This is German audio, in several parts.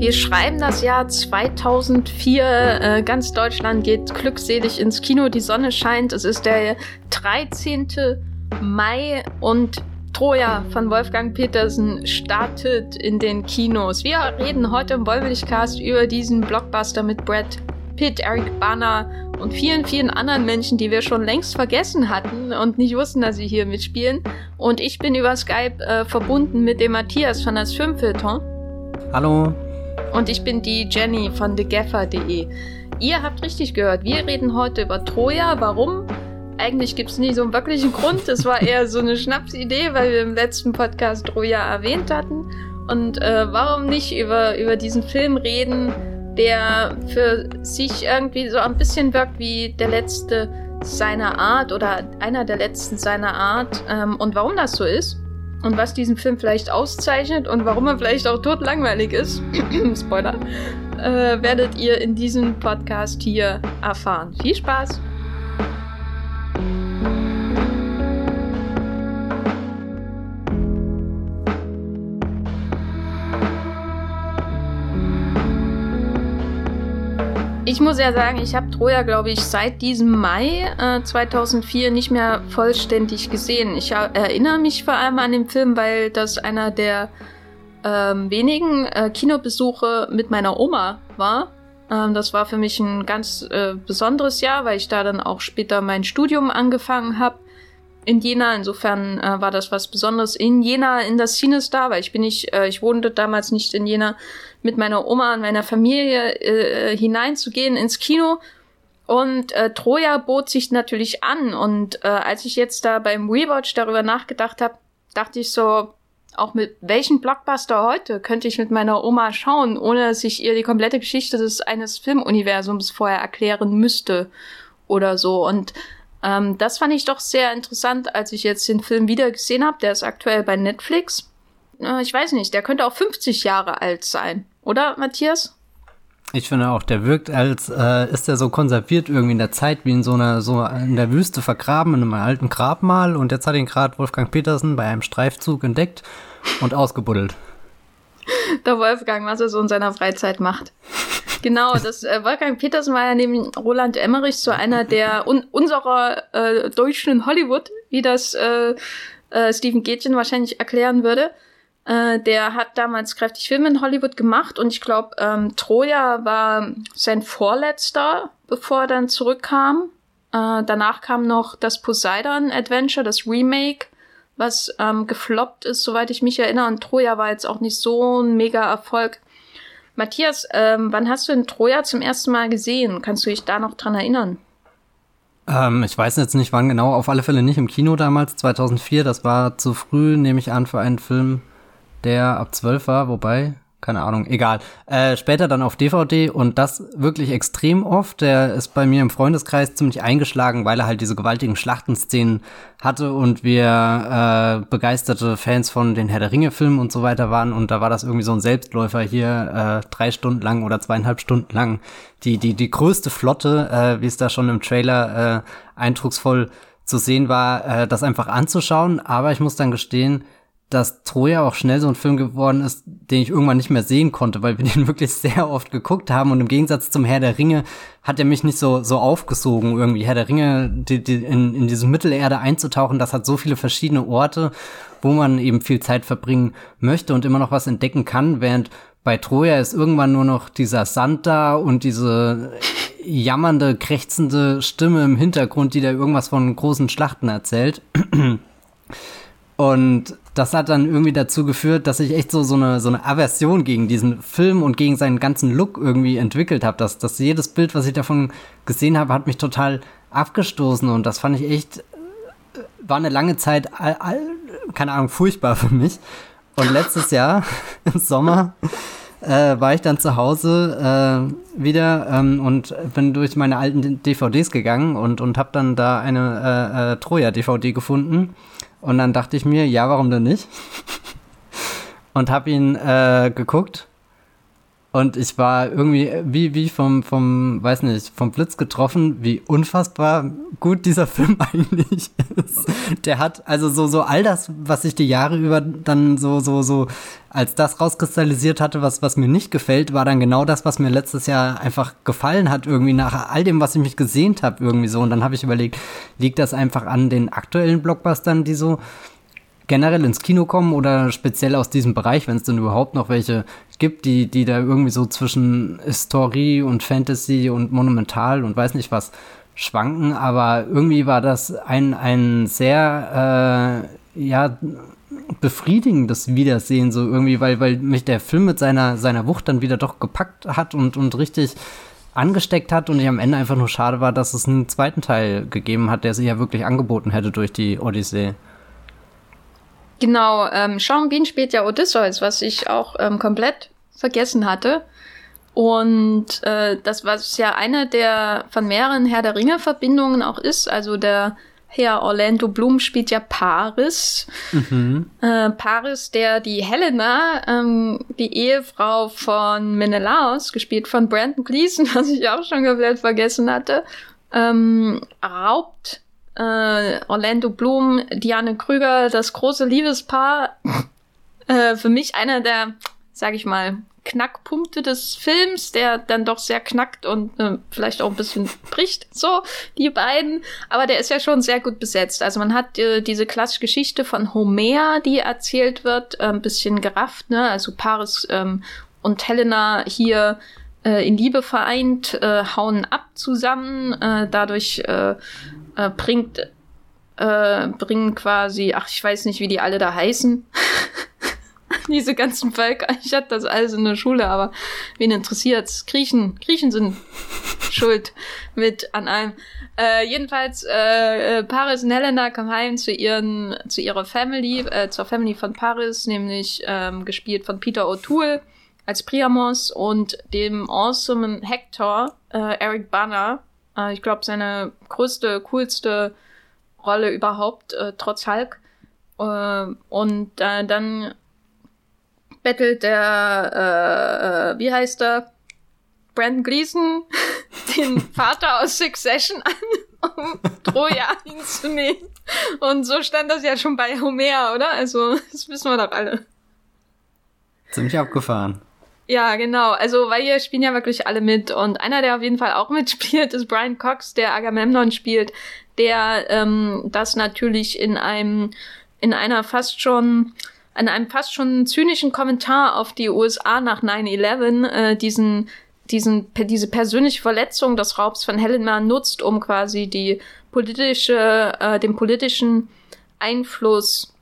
Wir schreiben das Jahr 2004. Äh, ganz Deutschland geht glückselig ins Kino. Die Sonne scheint. Es ist der 13. Mai und Troja von Wolfgang Petersen startet in den Kinos. Wir reden heute im Wollmilchcast über diesen Blockbuster mit Brad Pitt, Eric Bana und vielen, vielen anderen Menschen, die wir schon längst vergessen hatten und nicht wussten, dass sie hier mitspielen. Und ich bin über Skype äh, verbunden mit dem Matthias von das Filmfilter. Hallo. Und ich bin die Jenny von thegaffer.de. Ihr habt richtig gehört, wir reden heute über Troja. Warum? Eigentlich gibt es nie so einen wirklichen Grund. Es war eher so eine Schnapsidee, weil wir im letzten Podcast Troja erwähnt hatten. Und äh, warum nicht über, über diesen Film reden, der für sich irgendwie so ein bisschen wirkt wie der letzte seiner Art oder einer der letzten seiner Art. Ähm, und warum das so ist? Und was diesen Film vielleicht auszeichnet und warum er vielleicht auch totlangweilig ist, Spoiler, äh, werdet ihr in diesem Podcast hier erfahren. Viel Spaß! Ich muss ja sagen, ich habe Troja, glaube ich, seit diesem Mai äh, 2004 nicht mehr vollständig gesehen. Ich äh, erinnere mich vor allem an den Film, weil das einer der ähm, wenigen äh, Kinobesuche mit meiner Oma war. Ähm, das war für mich ein ganz äh, besonderes Jahr, weil ich da dann auch später mein Studium angefangen habe in Jena. Insofern äh, war das was Besonderes in Jena in das Cinestar, weil ich bin nicht, äh, ich wohnte damals nicht in Jena mit meiner Oma und meiner Familie äh, hineinzugehen ins Kino. Und äh, Troja bot sich natürlich an. Und äh, als ich jetzt da beim Rewatch darüber nachgedacht habe, dachte ich so, auch mit welchem Blockbuster heute könnte ich mit meiner Oma schauen, ohne dass ich ihr die komplette Geschichte des eines Filmuniversums vorher erklären müsste oder so. Und ähm, das fand ich doch sehr interessant, als ich jetzt den Film wieder gesehen habe. Der ist aktuell bei Netflix. Äh, ich weiß nicht, der könnte auch 50 Jahre alt sein. Oder, Matthias? Ich finde auch, der wirkt als, äh, ist er so konserviert irgendwie in der Zeit, wie in so einer, so in der Wüste vergraben, in einem alten Grabmal. Und jetzt hat ihn gerade Wolfgang Petersen bei einem Streifzug entdeckt und ausgebuddelt. Der Wolfgang, was er so in seiner Freizeit macht. Genau, das äh, Wolfgang Petersen war ja neben Roland Emmerich so einer der un unserer äh, deutschen Hollywood, wie das äh, äh, Stephen Gätchen wahrscheinlich erklären würde. Äh, der hat damals kräftig Filme in Hollywood gemacht und ich glaube, ähm, Troja war sein vorletzter, bevor er dann zurückkam. Äh, danach kam noch das Poseidon Adventure, das Remake, was ähm, gefloppt ist, soweit ich mich erinnere. Und Troja war jetzt auch nicht so ein mega Erfolg. Matthias, ähm, wann hast du in Troja zum ersten Mal gesehen? Kannst du dich da noch dran erinnern? Ähm, ich weiß jetzt nicht wann genau, auf alle Fälle nicht im Kino damals, 2004. Das war zu früh, nehme ich an, für einen Film, der ab 12 war, wobei, keine Ahnung, egal. Äh, später dann auf DVD und das wirklich extrem oft. Der ist bei mir im Freundeskreis ziemlich eingeschlagen, weil er halt diese gewaltigen Schlachtenszenen hatte und wir äh, begeisterte Fans von den Herr der Ringe-Filmen und so weiter waren. Und da war das irgendwie so ein Selbstläufer hier, äh, drei Stunden lang oder zweieinhalb Stunden lang. Die, die, die größte Flotte, äh, wie es da schon im Trailer äh, eindrucksvoll zu sehen war, äh, das einfach anzuschauen. Aber ich muss dann gestehen, dass Troja auch schnell so ein Film geworden ist, den ich irgendwann nicht mehr sehen konnte, weil wir den wirklich sehr oft geguckt haben und im Gegensatz zum Herr der Ringe hat er mich nicht so so aufgesogen irgendwie. Herr der Ringe die, die, in, in diese Mittelerde einzutauchen, das hat so viele verschiedene Orte, wo man eben viel Zeit verbringen möchte und immer noch was entdecken kann, während bei Troja ist irgendwann nur noch dieser Sand da und diese jammernde, krächzende Stimme im Hintergrund, die da irgendwas von großen Schlachten erzählt. Und das hat dann irgendwie dazu geführt, dass ich echt so, so, eine, so eine Aversion gegen diesen Film und gegen seinen ganzen Look irgendwie entwickelt habe. Dass, dass jedes Bild, was ich davon gesehen habe, hat mich total abgestoßen und das fand ich echt, äh, war eine lange Zeit, all, all, keine Ahnung, furchtbar für mich. Und letztes Jahr im Sommer äh, war ich dann zu Hause äh, wieder ähm, und bin durch meine alten DVDs gegangen und, und habe dann da eine äh, äh Troja-DVD gefunden und dann dachte ich mir, ja, warum denn nicht? und habe ihn äh, geguckt. Und ich war irgendwie wie, wie vom, vom, weiß nicht, vom Blitz getroffen, wie unfassbar gut dieser Film eigentlich ist. Der hat also so, so all das, was ich die Jahre über dann so, so, so als das rauskristallisiert hatte, was, was mir nicht gefällt, war dann genau das, was mir letztes Jahr einfach gefallen hat, irgendwie nach all dem, was ich mich gesehnt habe, irgendwie so. Und dann habe ich überlegt, liegt das einfach an den aktuellen Blockbustern, die so generell ins Kino kommen oder speziell aus diesem Bereich, wenn es denn überhaupt noch welche gibt, die, die da irgendwie so zwischen Historie und Fantasy und Monumental und weiß nicht was schwanken, aber irgendwie war das ein, ein sehr, äh, ja, befriedigendes Wiedersehen, so irgendwie, weil, weil mich der Film mit seiner, seiner Wucht dann wieder doch gepackt hat und, und richtig angesteckt hat und ich am Ende einfach nur schade war, dass es einen zweiten Teil gegeben hat, der sich ja wirklich angeboten hätte durch die Odyssee. Genau, ähm, Sean Bean spielt ja Odysseus, was ich auch ähm, komplett vergessen hatte. Und äh, das, was ja eine der von mehreren Herr der Ringe-Verbindungen auch ist, also der Herr Orlando Bloom spielt ja Paris. Mhm. Äh, Paris, der die Helena, ähm, die Ehefrau von Menelaos, gespielt von Brandon Gleason, was ich auch schon komplett vergessen hatte, ähm, raubt äh, Orlando Bloom, Diane Krüger, das große Liebespaar. äh, für mich einer der, sag ich mal, Knackpunkte des Films, der dann doch sehr knackt und äh, vielleicht auch ein bisschen bricht, so, die beiden. Aber der ist ja schon sehr gut besetzt. Also man hat äh, diese klassische Geschichte von Homer, die erzählt wird, äh, ein bisschen gerafft, ne? Also Paris ähm, und Helena hier äh, in Liebe vereint, äh, hauen ab zusammen. Äh, dadurch äh, bringt, äh, bringen quasi, ach, ich weiß nicht, wie die alle da heißen. Diese ganzen Völker. Ich hatte das alles in der Schule, aber wen interessiert's? Griechen, Griechen sind schuld mit an allem. Äh, jedenfalls, äh, äh, Paris und Helena kommen heim zu ihren, zu ihrer Family, äh, zur Family von Paris, nämlich ähm, gespielt von Peter O'Toole als Priamos und dem awesome Hector, äh, Eric Banner, äh, ich glaube, seine größte, coolste Rolle überhaupt, äh, trotz Hulk. Äh, und äh, dann bettelt der, äh, äh, wie heißt er? Brandon Gleason den Vater aus Succession an, um Troja hinzunehmen. Und so stand das ja schon bei Homer, oder? Also, das wissen wir doch alle. Ziemlich abgefahren. Ja, genau. Also, weil hier spielen ja wirklich alle mit. Und einer, der auf jeden Fall auch mitspielt, ist Brian Cox, der Agamemnon spielt, der ähm, das natürlich in einem, in einer fast schon, in einem fast schon zynischen Kommentar auf die USA nach 9-11 äh, diesen diesen, diese persönliche Verletzung des Raubs von Helena nutzt, um quasi die politische, äh, den politischen Einfluss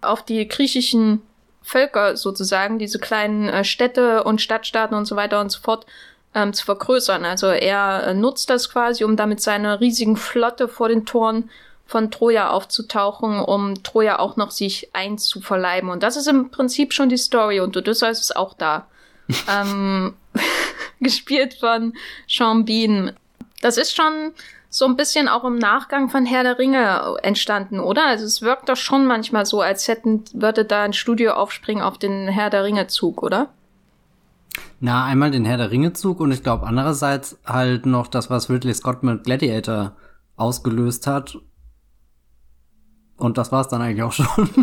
auf die griechischen Völker sozusagen, diese kleinen äh, Städte und Stadtstaaten und so weiter und so fort ähm, zu vergrößern. Also er äh, nutzt das quasi, um damit seine riesigen Flotte vor den Toren von Troja aufzutauchen, um Troja auch noch sich einzuverleiben. Und das ist im Prinzip schon die Story und Odysseus ist auch da. ähm, gespielt von Sean Bean. Das ist schon so ein bisschen auch im Nachgang von Herr der Ringe entstanden, oder? Also es wirkt doch schon manchmal so, als hätten, würde da ein Studio aufspringen auf den Herr der Ringe Zug, oder? Na, einmal den Herr der Ringe Zug und ich glaube andererseits halt noch das, was Ridley Scott mit Gladiator ausgelöst hat. Und das war es dann eigentlich auch schon.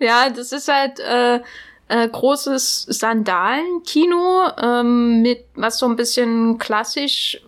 ja, das ist halt äh, äh, großes Sandalenkino ähm, mit was so ein bisschen klassisch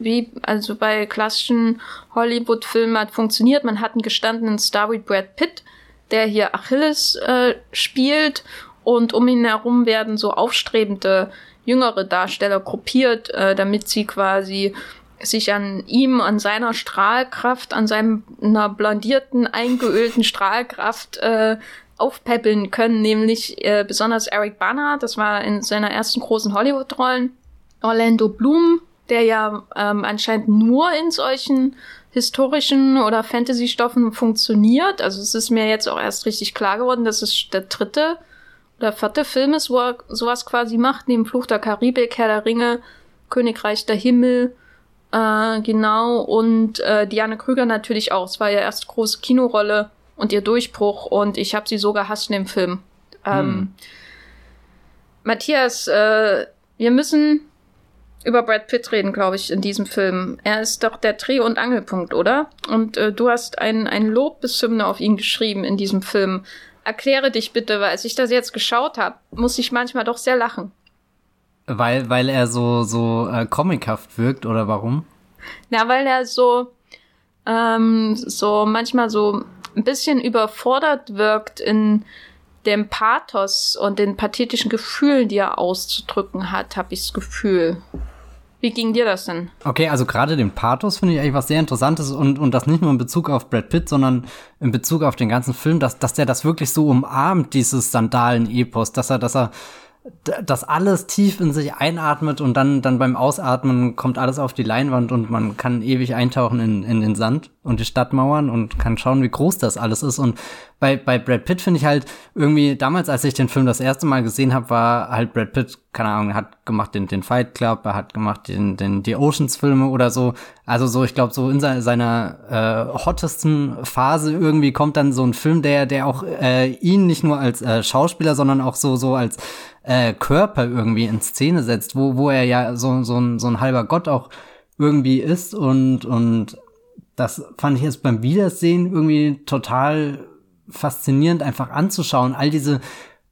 wie also bei klassischen Hollywood-Filmen hat funktioniert. Man hat einen gestandenen Star wie Brad Pitt, der hier Achilles äh, spielt. Und um ihn herum werden so aufstrebende jüngere Darsteller gruppiert, äh, damit sie quasi sich an ihm, an seiner Strahlkraft, an seiner blondierten, eingeölten Strahlkraft äh, aufpäppeln können, nämlich äh, besonders Eric Bana, das war in seiner ersten großen Hollywood-Rollen, Orlando Bloom, der ja ähm, anscheinend nur in solchen historischen oder Fantasy-Stoffen funktioniert. Also es ist mir jetzt auch erst richtig klar geworden, dass es der dritte oder vierte Film ist, wo er sowas quasi macht, neben Fluch der Karibik, Herr der Ringe, Königreich der Himmel, äh, genau, und äh, Diane Krüger natürlich auch. Es war ja erst große Kinorolle und ihr Durchbruch und ich habe sie so gehasst in dem Film. Ähm, hm. Matthias, äh, wir müssen über Brad Pitt reden, glaube ich, in diesem Film. Er ist doch der Dreh- und Angelpunkt, oder? Und äh, du hast ein, ein Lobeshymne auf ihn geschrieben in diesem Film. Erkläre dich bitte, weil als ich das jetzt geschaut habe, muss ich manchmal doch sehr lachen. Weil, weil er so, so äh, comichaft wirkt, oder warum? Na, weil er so, ähm, so manchmal so ein bisschen überfordert wirkt in dem Pathos und den pathetischen Gefühlen, die er auszudrücken hat, habe ich das Gefühl. Wie ging dir das denn? Okay, also gerade den Pathos finde ich eigentlich was sehr Interessantes und, und das nicht nur in Bezug auf Brad Pitt, sondern in Bezug auf den ganzen Film, dass, dass der das wirklich so umarmt, dieses Sandalen-Epos, dass er, dass er das alles tief in sich einatmet und dann, dann beim Ausatmen kommt alles auf die Leinwand und man kann ewig eintauchen in, in den Sand und die Stadtmauern und kann schauen, wie groß das alles ist. Und bei, bei Brad Pitt finde ich halt irgendwie, damals, als ich den Film das erste Mal gesehen habe, war halt Brad Pitt, keine Ahnung, hat gemacht den, den Fight Club, er hat gemacht den, den, die Oceans-Filme oder so. Also so, ich glaube, so in seiner, seiner äh, hottesten Phase irgendwie kommt dann so ein Film, der, der auch äh, ihn nicht nur als äh, Schauspieler, sondern auch so, so als äh, Körper irgendwie in Szene setzt, wo, wo er ja so, so, ein, so ein halber Gott auch irgendwie ist und, und das fand ich jetzt beim Wiedersehen irgendwie total faszinierend einfach anzuschauen. All diese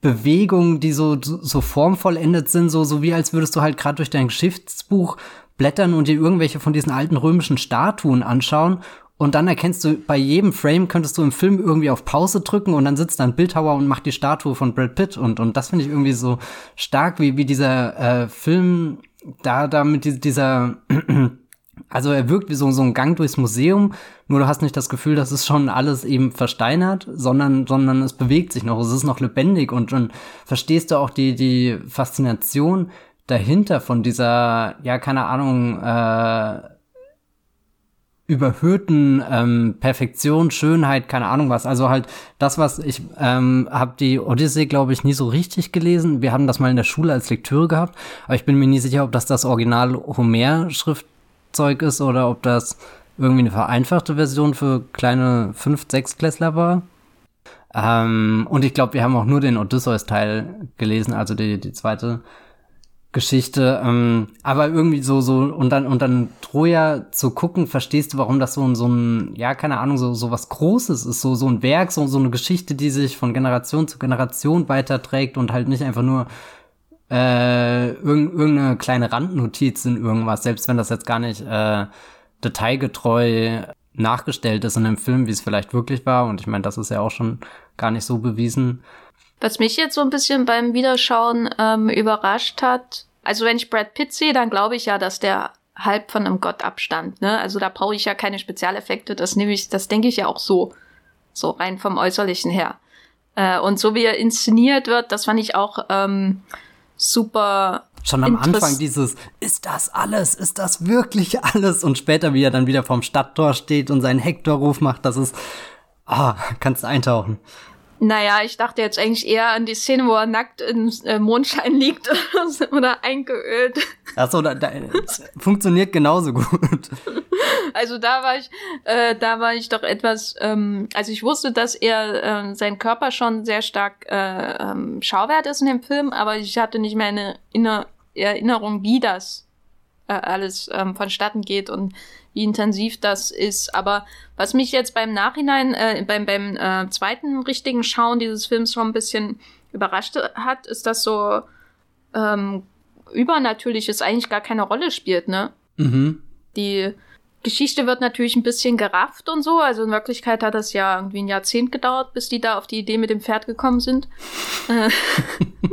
Bewegungen, die so, so formvollendet sind, so, so wie als würdest du halt gerade durch dein Geschichtsbuch blättern und dir irgendwelche von diesen alten römischen Statuen anschauen und dann erkennst du, bei jedem Frame könntest du im Film irgendwie auf Pause drücken und dann sitzt da ein Bildhauer und macht die Statue von Brad Pitt. Und, und das finde ich irgendwie so stark, wie, wie dieser äh, Film da, da mit dieser, also er wirkt wie so, so ein Gang durchs Museum, nur du hast nicht das Gefühl, dass es schon alles eben versteinert, sondern, sondern es bewegt sich noch, es ist noch lebendig und dann verstehst du auch die, die Faszination dahinter von dieser, ja, keine Ahnung, äh, überhöhten ähm, Perfektion, Schönheit, keine Ahnung was. Also halt das, was ich ähm, habe die Odyssee, glaube ich, nie so richtig gelesen. Wir haben das mal in der Schule als Lektüre gehabt, aber ich bin mir nie sicher, ob das das Original Homer-Schriftzeug ist oder ob das irgendwie eine vereinfachte Version für kleine fünf, sechs Klässler war. Ähm, und ich glaube, wir haben auch nur den Odysseus-Teil gelesen, also die, die zweite Geschichte, ähm, aber irgendwie so, so, und dann, und dann Troja zu gucken, verstehst du, warum das so ein, so ein, ja, keine Ahnung, so, so was Großes ist, so, so ein Werk, so, so eine Geschichte, die sich von Generation zu Generation weiterträgt und halt nicht einfach nur, äh, irg irgendeine kleine Randnotiz in irgendwas, selbst wenn das jetzt gar nicht, äh, detailgetreu nachgestellt ist in dem Film, wie es vielleicht wirklich war, und ich meine, das ist ja auch schon gar nicht so bewiesen. Was mich jetzt so ein bisschen beim Wiederschauen ähm, überrascht hat, also wenn ich Brad Pitt sehe, dann glaube ich ja, dass der halb von einem Gott abstand. Ne? Also da brauche ich ja keine Spezialeffekte. Das nehme ich, das denke ich ja auch so, so rein vom äußerlichen her. Äh, und so wie er inszeniert wird, das fand ich auch ähm, super. Schon am Anfang dieses, ist das alles? Ist das wirklich alles? Und später, wie er dann wieder vorm Stadttor steht und seinen Hector-Ruf macht, das ist, ah, kannst du eintauchen. Naja, ich dachte jetzt eigentlich eher an die Szene, wo er nackt im äh, Mondschein liegt oder eingeölt. Achso, da, da, funktioniert genauso gut. Also da war ich, äh, da war ich doch etwas, ähm, also ich wusste, dass er äh, sein Körper schon sehr stark äh, ähm, Schauwert ist in dem Film, aber ich hatte nicht mehr eine Inner Erinnerung, wie das äh, alles ähm, vonstatten geht und wie intensiv das ist. Aber was mich jetzt beim Nachhinein, äh, beim, beim äh, zweiten richtigen Schauen dieses Films schon ein bisschen überrascht hat, ist, dass so ähm, Übernatürliches eigentlich gar keine Rolle spielt, ne? Mhm. Die Geschichte wird natürlich ein bisschen gerafft und so. Also in Wirklichkeit hat das ja irgendwie ein Jahrzehnt gedauert, bis die da auf die Idee mit dem Pferd gekommen sind. Äh,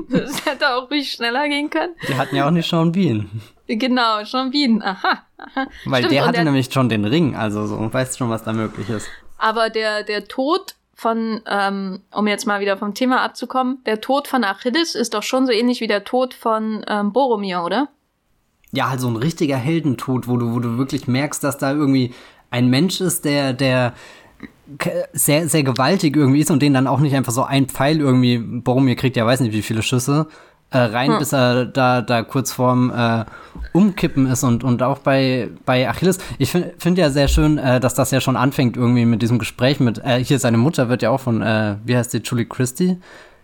das hätte auch ruhig schneller gehen können. Die hatten ja auch nicht Sean Bean. Genau, Sean Bean. Aha. aha. Weil Stimmt, der hatte der, nämlich schon den Ring, also so, und weißt schon, was da möglich ist. Aber der, der Tod von, ähm, um jetzt mal wieder vom Thema abzukommen, der Tod von Achilles ist doch schon so ähnlich wie der Tod von ähm, Boromir, oder? Ja, halt so ein richtiger Heldentod, wo du, wo du wirklich merkst, dass da irgendwie ein Mensch ist, der, der sehr, sehr gewaltig irgendwie ist und den dann auch nicht einfach so ein Pfeil irgendwie, Boromir kriegt ja weiß nicht wie viele Schüsse, äh, rein, hm. bis er da, da kurz vorm äh, Umkippen ist und, und auch bei, bei Achilles. Ich finde find ja sehr schön, äh, dass das ja schon anfängt irgendwie mit diesem Gespräch mit, äh, hier seine Mutter wird ja auch von, äh, wie heißt die, Julie Christie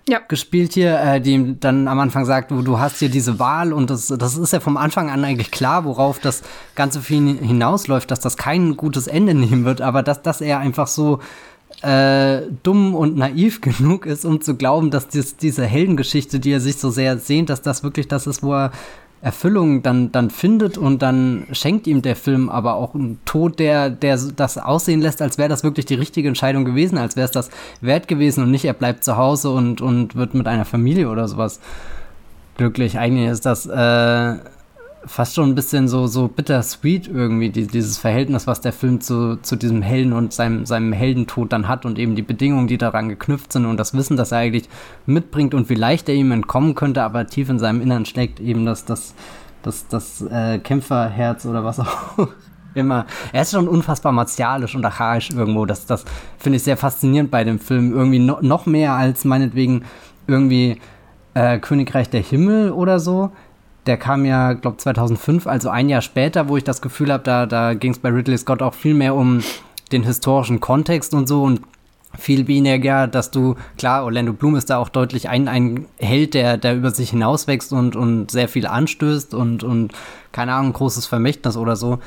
ja. gespielt hier, äh, die ihm dann am Anfang sagt, du, du hast hier diese Wahl und das, das ist ja vom Anfang an eigentlich klar, worauf das Ganze für ihn hinausläuft, dass das kein gutes Ende nehmen wird, aber dass, dass er einfach so äh, dumm und naiv genug ist, um zu glauben, dass dies, diese Heldengeschichte, die er sich so sehr sehnt, dass das wirklich das ist, wo er Erfüllung dann, dann findet und dann schenkt ihm der Film aber auch einen Tod, der, der das aussehen lässt, als wäre das wirklich die richtige Entscheidung gewesen, als wäre es das wert gewesen und nicht, er bleibt zu Hause und, und wird mit einer Familie oder sowas glücklich. Eigentlich ist das äh, fast schon ein bisschen so, so bittersweet irgendwie, die, dieses Verhältnis, was der Film zu, zu diesem Helden und seinem, seinem Heldentod dann hat und eben die Bedingungen, die daran geknüpft sind und das Wissen, das er eigentlich mitbringt und wie leicht er ihm entkommen könnte, aber tief in seinem Innern steckt eben das, das, das, das äh, Kämpferherz oder was auch immer. Er ist schon unfassbar martialisch und archaisch irgendwo. Das, das finde ich sehr faszinierend bei dem Film. Irgendwie no, noch mehr als meinetwegen irgendwie äh, Königreich der Himmel oder so der kam ja, glaube 2005, also ein Jahr später, wo ich das Gefühl habe, da, da ging es bei Ridley Scott auch viel mehr um den historischen Kontext und so und viel weniger, dass du, klar, Orlando Bloom ist da auch deutlich ein, ein Held, der, der über sich hinauswächst und, und sehr viel anstößt und, und keine Ahnung, großes Vermächtnis oder so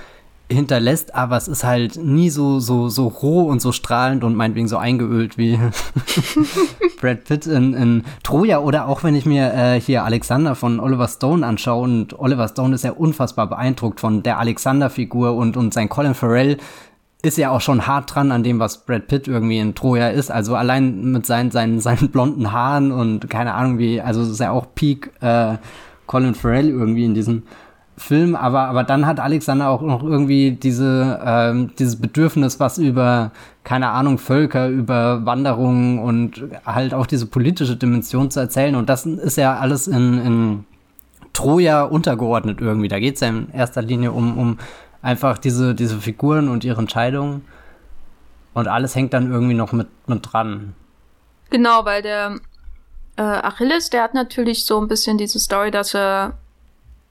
hinterlässt, aber es ist halt nie so, so, so roh und so strahlend und meinetwegen so eingeölt wie Brad Pitt in, in Troja oder auch wenn ich mir äh, hier Alexander von Oliver Stone anschaue und Oliver Stone ist ja unfassbar beeindruckt von der Alexander-Figur und, und sein Colin Farrell ist ja auch schon hart dran an dem, was Brad Pitt irgendwie in Troja ist. Also allein mit seinen, seinen, seinen blonden Haaren und keine Ahnung wie, also ist ja auch Peak äh, Colin Farrell irgendwie in diesem Film, aber, aber dann hat Alexander auch noch irgendwie diese, ähm, dieses Bedürfnis, was über, keine Ahnung, Völker, über Wanderungen und halt auch diese politische Dimension zu erzählen. Und das ist ja alles in, in Troja untergeordnet irgendwie. Da geht es ja in erster Linie um, um einfach diese, diese Figuren und ihre Entscheidungen. Und alles hängt dann irgendwie noch mit, mit dran. Genau, weil der äh, Achilles, der hat natürlich so ein bisschen diese Story, dass er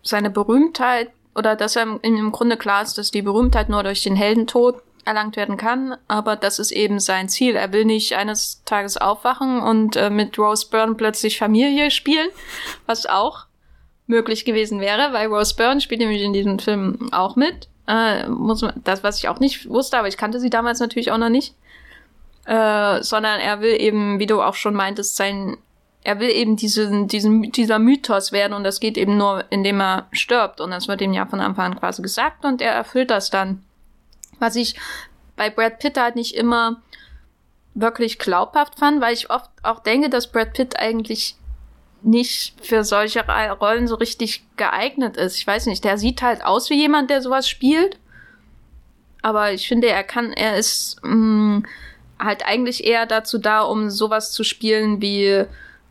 seine Berühmtheit oder dass er im Grunde klar ist, dass die Berühmtheit nur durch den Heldentod erlangt werden kann, aber das ist eben sein Ziel. Er will nicht eines Tages aufwachen und äh, mit Rose Byrne plötzlich Familie spielen, was auch möglich gewesen wäre, weil Rose Byrne spielt nämlich in diesem Film auch mit. Äh, muss man, das, was ich auch nicht wusste, aber ich kannte sie damals natürlich auch noch nicht. Äh, sondern er will eben, wie du auch schon meintest, sein er will eben diesen, diesen, dieser Mythos werden und das geht eben nur, indem er stirbt. Und das wird ihm ja von Anfang an quasi gesagt und er erfüllt das dann. Was ich bei Brad Pitt halt nicht immer wirklich glaubhaft fand, weil ich oft auch denke, dass Brad Pitt eigentlich nicht für solche Rollen so richtig geeignet ist. Ich weiß nicht, der sieht halt aus wie jemand, der sowas spielt. Aber ich finde, er kann, er ist mh, mm, halt eigentlich eher dazu da, um sowas zu spielen wie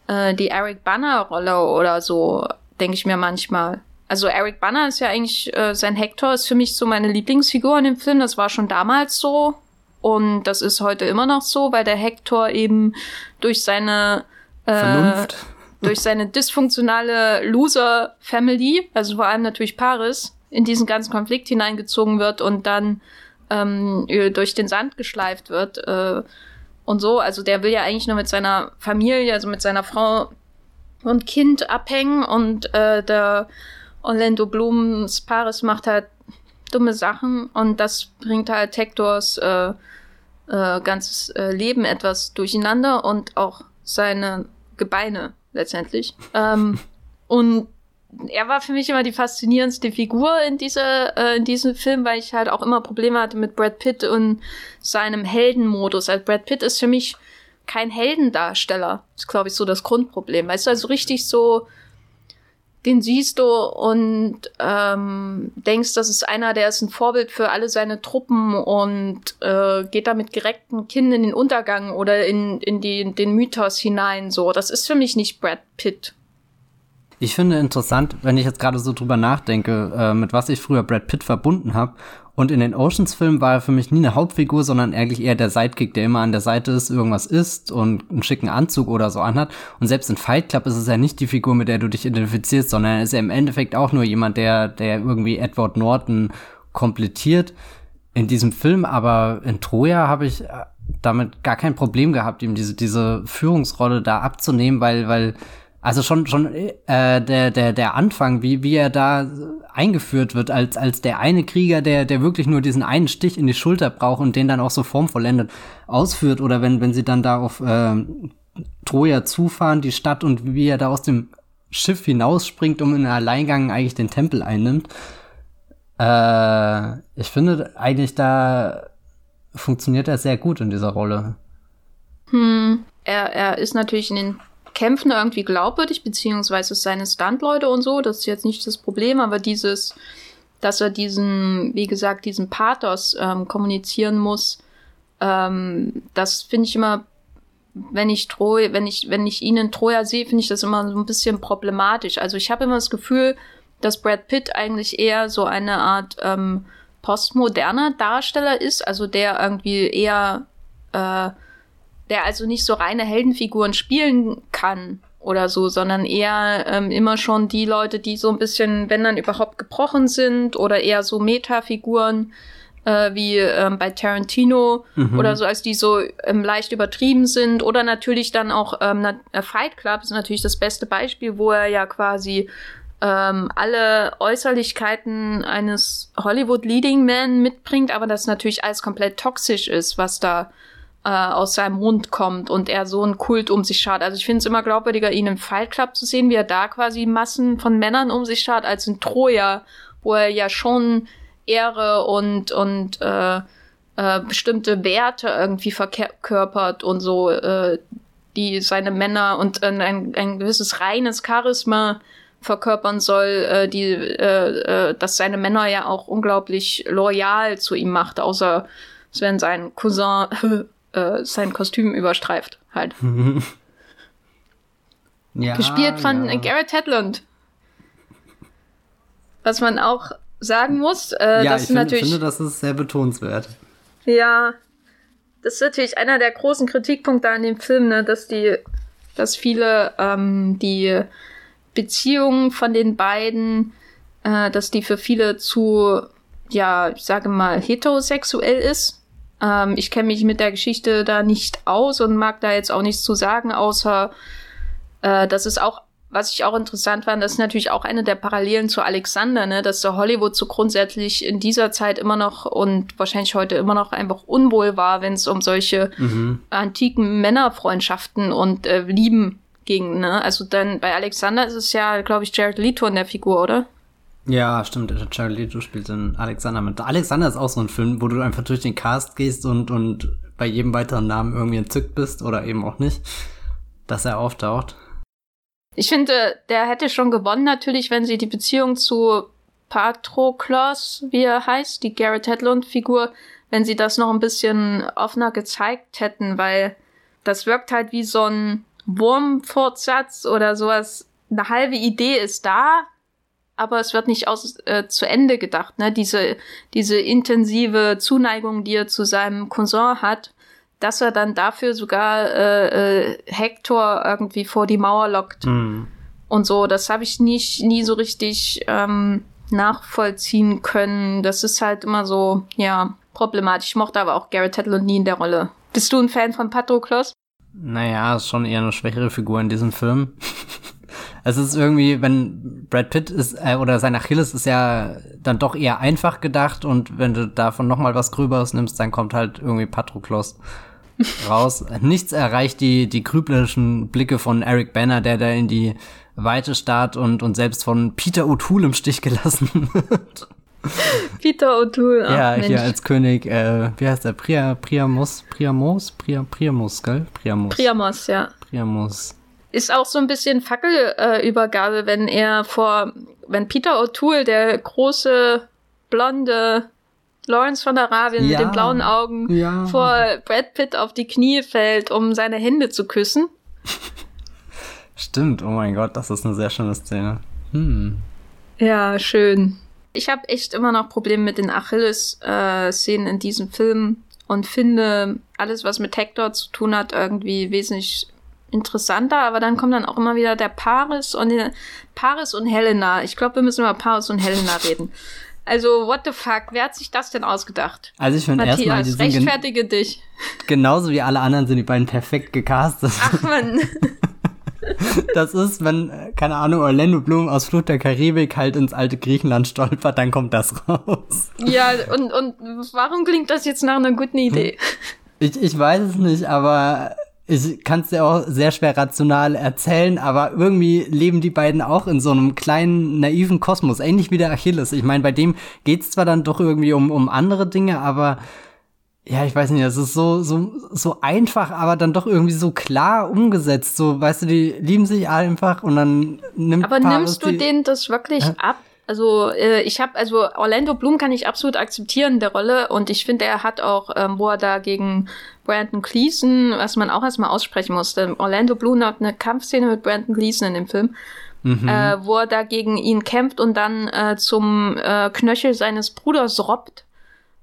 äh, die Eric Banner-Rolle oder so, denke ich mir manchmal. Also Eric Banner ist ja eigentlich, äh, sein Hector ist für mich so meine Lieblingsfigur in dem Film. Das war schon damals so. Und das ist heute immer noch so, weil der Hector eben durch seine äh, durch seine dysfunktionale Loser-Family, also vor allem natürlich Paris, in diesen ganzen Konflikt hineingezogen wird und dann ähm, durch den Sand geschleift wird. Äh, und so. Also der will ja eigentlich nur mit seiner Familie, also mit seiner Frau und Kind abhängen und äh, der Orlando Blumens Paris macht halt dumme Sachen und das bringt halt Hectors äh, äh, ganzes äh, Leben etwas durcheinander und auch seine Gebeine letztendlich. ähm, und er war für mich immer die faszinierendste Figur in dieser äh, in diesem Film, weil ich halt auch immer Probleme hatte mit Brad Pitt und seinem Heldenmodus. Also Brad Pitt ist für mich kein Heldendarsteller. Ist glaube ich so das Grundproblem. Weißt du, also richtig so den siehst du und ähm, denkst, das ist einer, der ist ein Vorbild für alle seine Truppen und äh, geht da mit gereckten Kinn in den Untergang oder in, in die, den Mythos hinein. So, das ist für mich nicht Brad Pitt. Ich finde interessant, wenn ich jetzt gerade so drüber nachdenke, äh, mit was ich früher Brad Pitt verbunden habe. Und in den Oceans-Filmen war er für mich nie eine Hauptfigur, sondern eigentlich eher der Sidekick, der immer an der Seite ist, irgendwas isst und einen schicken Anzug oder so anhat. Und selbst in Fight Club ist es ja nicht die Figur, mit der du dich identifizierst, sondern er ist ja im Endeffekt auch nur jemand, der, der irgendwie Edward Norton komplettiert in diesem Film, aber in Troja habe ich damit gar kein Problem gehabt, ihm diese, diese Führungsrolle da abzunehmen, weil, weil, also schon, schon äh, der, der, der Anfang, wie, wie er da eingeführt wird, als, als der eine Krieger, der, der wirklich nur diesen einen Stich in die Schulter braucht und den dann auch so formvollendet ausführt, oder wenn, wenn sie dann da auf äh, Troja zufahren, die Stadt, und wie er da aus dem Schiff hinausspringt, um in Alleingang eigentlich den Tempel einnimmt. Äh, ich finde eigentlich da funktioniert er sehr gut in dieser Rolle. Hm, er, er ist natürlich in den Kämpfen irgendwie glaubwürdig, beziehungsweise seine Stuntleute und so, das ist jetzt nicht das Problem, aber dieses, dass er diesen, wie gesagt, diesen Pathos ähm, kommunizieren muss, ähm, das finde ich immer, wenn ich Troja, wenn ich, wenn ich ihn in Troja sehe, finde ich das immer so ein bisschen problematisch. Also ich habe immer das Gefühl, dass Brad Pitt eigentlich eher so eine Art ähm, postmoderner Darsteller ist, also der irgendwie eher, äh, der also nicht so reine Heldenfiguren spielen kann oder so, sondern eher ähm, immer schon die Leute, die so ein bisschen, wenn dann überhaupt gebrochen sind oder eher so Metafiguren äh, wie ähm, bei Tarantino mhm. oder so, als die so ähm, leicht übertrieben sind oder natürlich dann auch ähm, Fight Club ist natürlich das beste Beispiel, wo er ja quasi ähm, alle Äußerlichkeiten eines Hollywood Leading Man mitbringt, aber das natürlich alles komplett toxisch ist, was da äh, aus seinem Mund kommt und er so einen Kult um sich schaut. Also ich finde es immer glaubwürdiger, ihn im Fight Club zu sehen, wie er da quasi Massen von Männern um sich schaut, als in Troja, wo er ja schon Ehre und und äh, äh, bestimmte Werte irgendwie verkörpert und so, äh, die seine Männer und ein, ein gewisses reines Charisma verkörpern soll, äh, die, äh, äh, dass seine Männer ja auch unglaublich loyal zu ihm macht, außer es wenn sein Cousin äh, sein Kostüm überstreift, halt. ja, Gespielt von ja. Garrett Hedlund. Was man auch sagen muss, äh, ja, das ich find, natürlich. finde, das ist sehr betonenswert. Ja, das ist natürlich einer der großen Kritikpunkte an dem Film, ne, dass die, dass viele ähm, die Beziehung von den beiden, äh, dass die für viele zu, ja, ich sage mal, heterosexuell ist. Ähm, ich kenne mich mit der Geschichte da nicht aus und mag da jetzt auch nichts zu sagen, außer äh, dass es auch was ich auch interessant fand, das ist natürlich auch eine der Parallelen zu Alexander, ne, dass der Hollywood so grundsätzlich in dieser Zeit immer noch und wahrscheinlich heute immer noch einfach unwohl war, wenn es um solche mhm. antiken Männerfreundschaften und äh, Lieben ging, ne? Also dann bei Alexander ist es ja, glaube ich, Jared Leto in der Figur, oder? Ja, stimmt. Jared Leto spielt in Alexander mit. Alexander ist auch so ein Film, wo du einfach durch den Cast gehst und, und bei jedem weiteren Namen irgendwie entzückt bist oder eben auch nicht, dass er auftaucht. Ich finde, der hätte schon gewonnen natürlich, wenn sie die Beziehung zu Patroklos, wie er heißt, die Garrett Hedlund-Figur, wenn sie das noch ein bisschen offener gezeigt hätten, weil das wirkt halt wie so ein Wurmfortsatz oder sowas. Eine halbe Idee ist da, aber es wird nicht aus, äh, zu Ende gedacht. Ne? Diese, diese intensive Zuneigung, die er zu seinem Cousin hat, dass er dann dafür sogar äh, äh, Hector irgendwie vor die Mauer lockt. Mhm. Und so, das habe ich nicht, nie so richtig ähm, nachvollziehen können. Das ist halt immer so, ja, problematisch. Ich mochte aber auch Garrett Hedlund nie in der Rolle. Bist du ein Fan von Patroklos? Naja, ist schon eher eine schwächere Figur in diesem Film. es ist irgendwie, wenn Brad Pitt ist, äh, oder sein Achilles ist ja dann doch eher einfach gedacht und wenn du davon nochmal was Gröberes nimmst, dann kommt halt irgendwie Patroklos raus. Nichts erreicht die, die grüblerischen Blicke von Eric Banner, der da in die Weite starrt und, und selbst von Peter O'Toole im Stich gelassen wird. Peter O'Toole. Ja, Mensch. hier als König, äh, wie heißt der? Priam, Priamus? Priamos? Priam, Priamus, gell? Priamus. Priamos, ja. Priamus. Ist auch so ein bisschen Fackelübergabe, äh, wenn er vor, wenn Peter O'Toole, der große, blonde Lawrence von Arabien ja, mit den blauen Augen, ja. vor Brad Pitt auf die Knie fällt, um seine Hände zu küssen. Stimmt, oh mein Gott, das ist eine sehr schöne Szene. Hm. Ja, schön. Ich habe echt immer noch Probleme mit den Achilles-Szenen äh, in diesem Film und finde alles, was mit Hector zu tun hat, irgendwie wesentlich interessanter, aber dann kommt dann auch immer wieder der Paris und Paris und Helena. Ich glaube, wir müssen über Paris und Helena reden. Also, what the fuck? Wer hat sich das denn ausgedacht? Also ich finde erstmal, die rechtfertige dich. genauso wie alle anderen sind die beiden perfekt gecastet. Ach man. Das ist, wenn, keine Ahnung, Orlando Bloom aus Flut der Karibik halt ins alte Griechenland stolpert, dann kommt das raus. ja, und, und warum klingt das jetzt nach einer guten Idee? Ich, ich weiß es nicht, aber ich kann es dir auch sehr schwer rational erzählen, aber irgendwie leben die beiden auch in so einem kleinen, naiven Kosmos, ähnlich wie der Achilles. Ich meine, bei dem geht's zwar dann doch irgendwie um, um andere Dinge, aber ja, ich weiß nicht, es ist so, so, so einfach, aber dann doch irgendwie so klar umgesetzt. So, weißt du, die lieben sich einfach und dann nimmt Aber Paris nimmst du denen das wirklich ab? Also äh, ich habe, also Orlando Bloom kann ich absolut akzeptieren der Rolle und ich finde, er hat auch, ähm, wo er da gegen Brandon Gleason, was man auch erstmal aussprechen musste, Orlando Bloom hat eine Kampfszene mit Brandon Gleason in dem Film, Mhm. äh, wo er da gegen ihn kämpft und dann äh, zum äh, Knöchel seines Bruders robbt.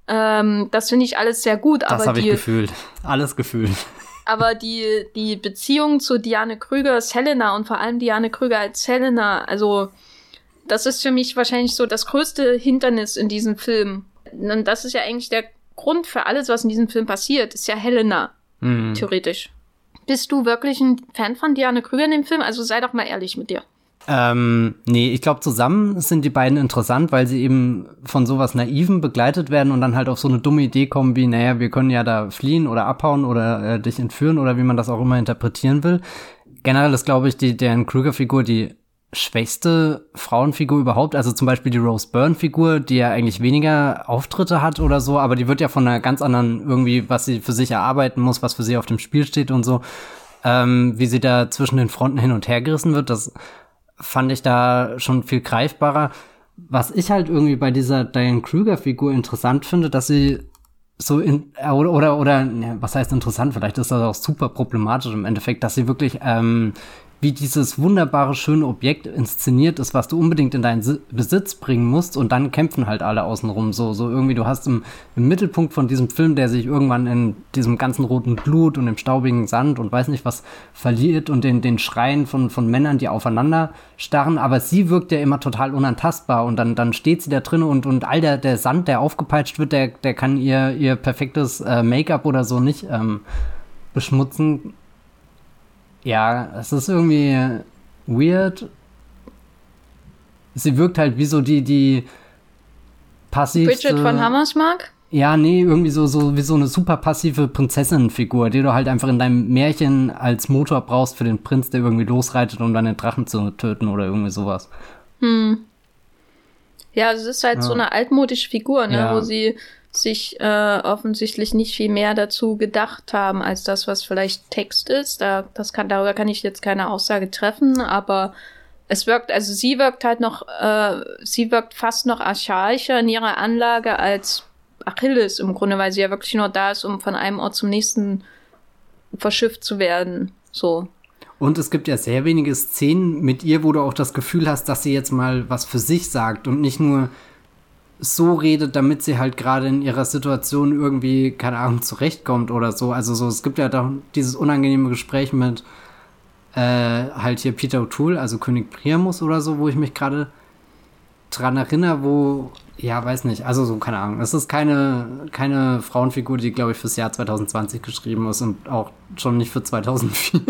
Ähm, das finde ich alles sehr gut, Das aber habe ich die, gefühlt. Alles gefühlt. aber die, die Beziehung zu Diane Krüger als Helena und vor allem Diane Krüger als Helena, also das ist für mich wahrscheinlich so das größte Hindernis in diesem Film. Und das ist ja eigentlich der Grund für alles, was in diesem Film passiert, ist ja Helena, Mhm. theoretisch. Bist du wirklich ein Fan von Diane Krüger in dem Film? Also sei doch mal ehrlich mit dir. Ähm, nee, ich glaube, zusammen sind die beiden interessant, weil sie eben von sowas Naiven begleitet werden und dann halt auf so eine dumme Idee kommen wie, naja, wir können ja da fliehen oder abhauen oder äh, dich entführen oder wie man das auch immer interpretieren will. Generell ist, glaube ich, die, deren Krüger-Figur die schwächste Frauenfigur überhaupt. Also zum Beispiel die Rose Byrne-Figur, die ja eigentlich weniger Auftritte hat oder so, aber die wird ja von einer ganz anderen irgendwie, was sie für sich erarbeiten muss, was für sie auf dem Spiel steht und so, ähm, wie sie da zwischen den Fronten hin und her gerissen wird, das fand ich da schon viel greifbarer. Was ich halt irgendwie bei dieser Diane Kruger-Figur interessant finde, dass sie so in äh, oder oder, oder ne, was heißt interessant? Vielleicht ist das auch super problematisch im Endeffekt, dass sie wirklich ähm, wie dieses wunderbare, schöne Objekt inszeniert ist, was du unbedingt in deinen Si- Besitz bringen musst und dann kämpfen halt alle außenrum so. So irgendwie, du hast im, im Mittelpunkt von diesem Film, der sich irgendwann in diesem ganzen roten Blut und im staubigen Sand und weiß nicht was verliert und den, den Schreien von, von Männern, die aufeinander starren, aber sie wirkt ja immer total unantastbar und dann, dann steht sie da drin und, und all der, der Sand, der aufgepeitscht wird, der, der kann ihr, ihr perfektes äh, Make-up oder so nicht ähm, beschmutzen. Ja, es ist irgendwie weird. Sie wirkt halt wie so die, die passivste... Bridget von Hammersmark? Ja, nee, irgendwie so, so wie so eine super passive Prinzessinnenfigur, die du halt einfach in deinem Märchen als Motor brauchst für den Prinz, der irgendwie losreitet, um dann den Drachen zu töten oder irgendwie sowas. Hm. Ja, es ist halt Ja. so eine altmodische Figur, ne, Ja. wo sie sich äh, offensichtlich nicht viel mehr dazu gedacht haben, als das, was vielleicht Text ist. Da, das kann, darüber kann ich jetzt keine Aussage treffen, aber es wirkt, also sie wirkt halt noch, äh, sie wirkt fast noch archaischer in ihrer Anlage als Achilles im Grunde, weil sie ja wirklich nur da ist, um von einem Ort zum nächsten verschifft zu werden. So. Und es gibt ja sehr wenige Szenen mit ihr, wo du auch das Gefühl hast, dass sie jetzt mal was für sich sagt und nicht nur so redet, damit sie halt gerade in ihrer Situation irgendwie, keine Ahnung, zurechtkommt oder so. Also so, es gibt ja doch dieses unangenehme Gespräch mit äh, halt hier Peter O'Toole, also König Priamus oder so, wo ich mich gerade dran erinnere, wo, ja, weiß nicht, also so, keine Ahnung. Es ist keine, keine Frauenfigur, die, glaube ich, fürs Jahr 2020 geschrieben ist und auch schon nicht für 2004.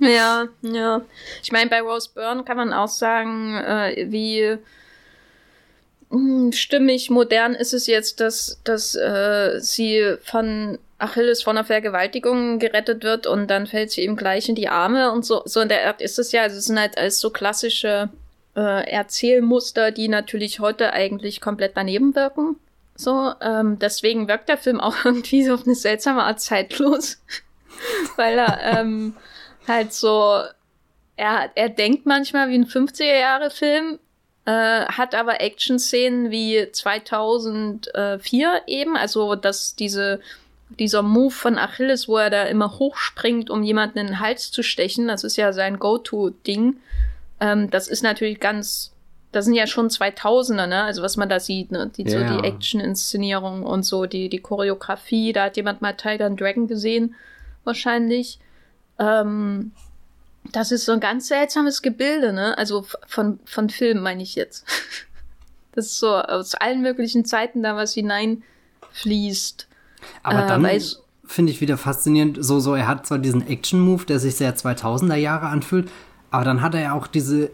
Ja, ja. Ich meine, bei Rose Byrne kann man auch sagen, äh, wie stimmig modern ist es jetzt, dass, dass äh, sie von Achilles von einer Vergewaltigung gerettet wird und dann fällt sie ihm gleich in die Arme und so. So in der Art ist es ja. Also es sind halt als so klassische äh, Erzählmuster, die natürlich heute eigentlich komplett daneben wirken. So, ähm, deswegen wirkt der Film auch irgendwie so auf eine seltsame Art zeitlos. Weil er ähm, halt so, er, er denkt manchmal wie ein 50er-Jahre-Film, äh, hat aber Action-Szenen wie 2004 eben, also dass diese, dieser Move von Achilles, wo er da immer hochspringt, um jemanden in den Hals zu stechen, das ist ja sein Go-To-Ding. Ähm, das ist natürlich ganz, das sind ja schon 2000er, ne? Also was man da sieht, ne? Die, so Ja. die Action-Inszenierung und so, die, die Choreografie, da hat jemand mal Tiger and Dragon gesehen, wahrscheinlich. Ähm, das ist so ein ganz seltsames Gebilde, ne? Also von, von Film meine ich jetzt. das so aus allen möglichen Zeiten da was hineinfließt. Aber äh, dann finde ich wieder faszinierend, so, so, er hat zwar diesen Action-Move, der sich sehr 2000er Jahre anfühlt, aber dann hat er ja auch diese äh,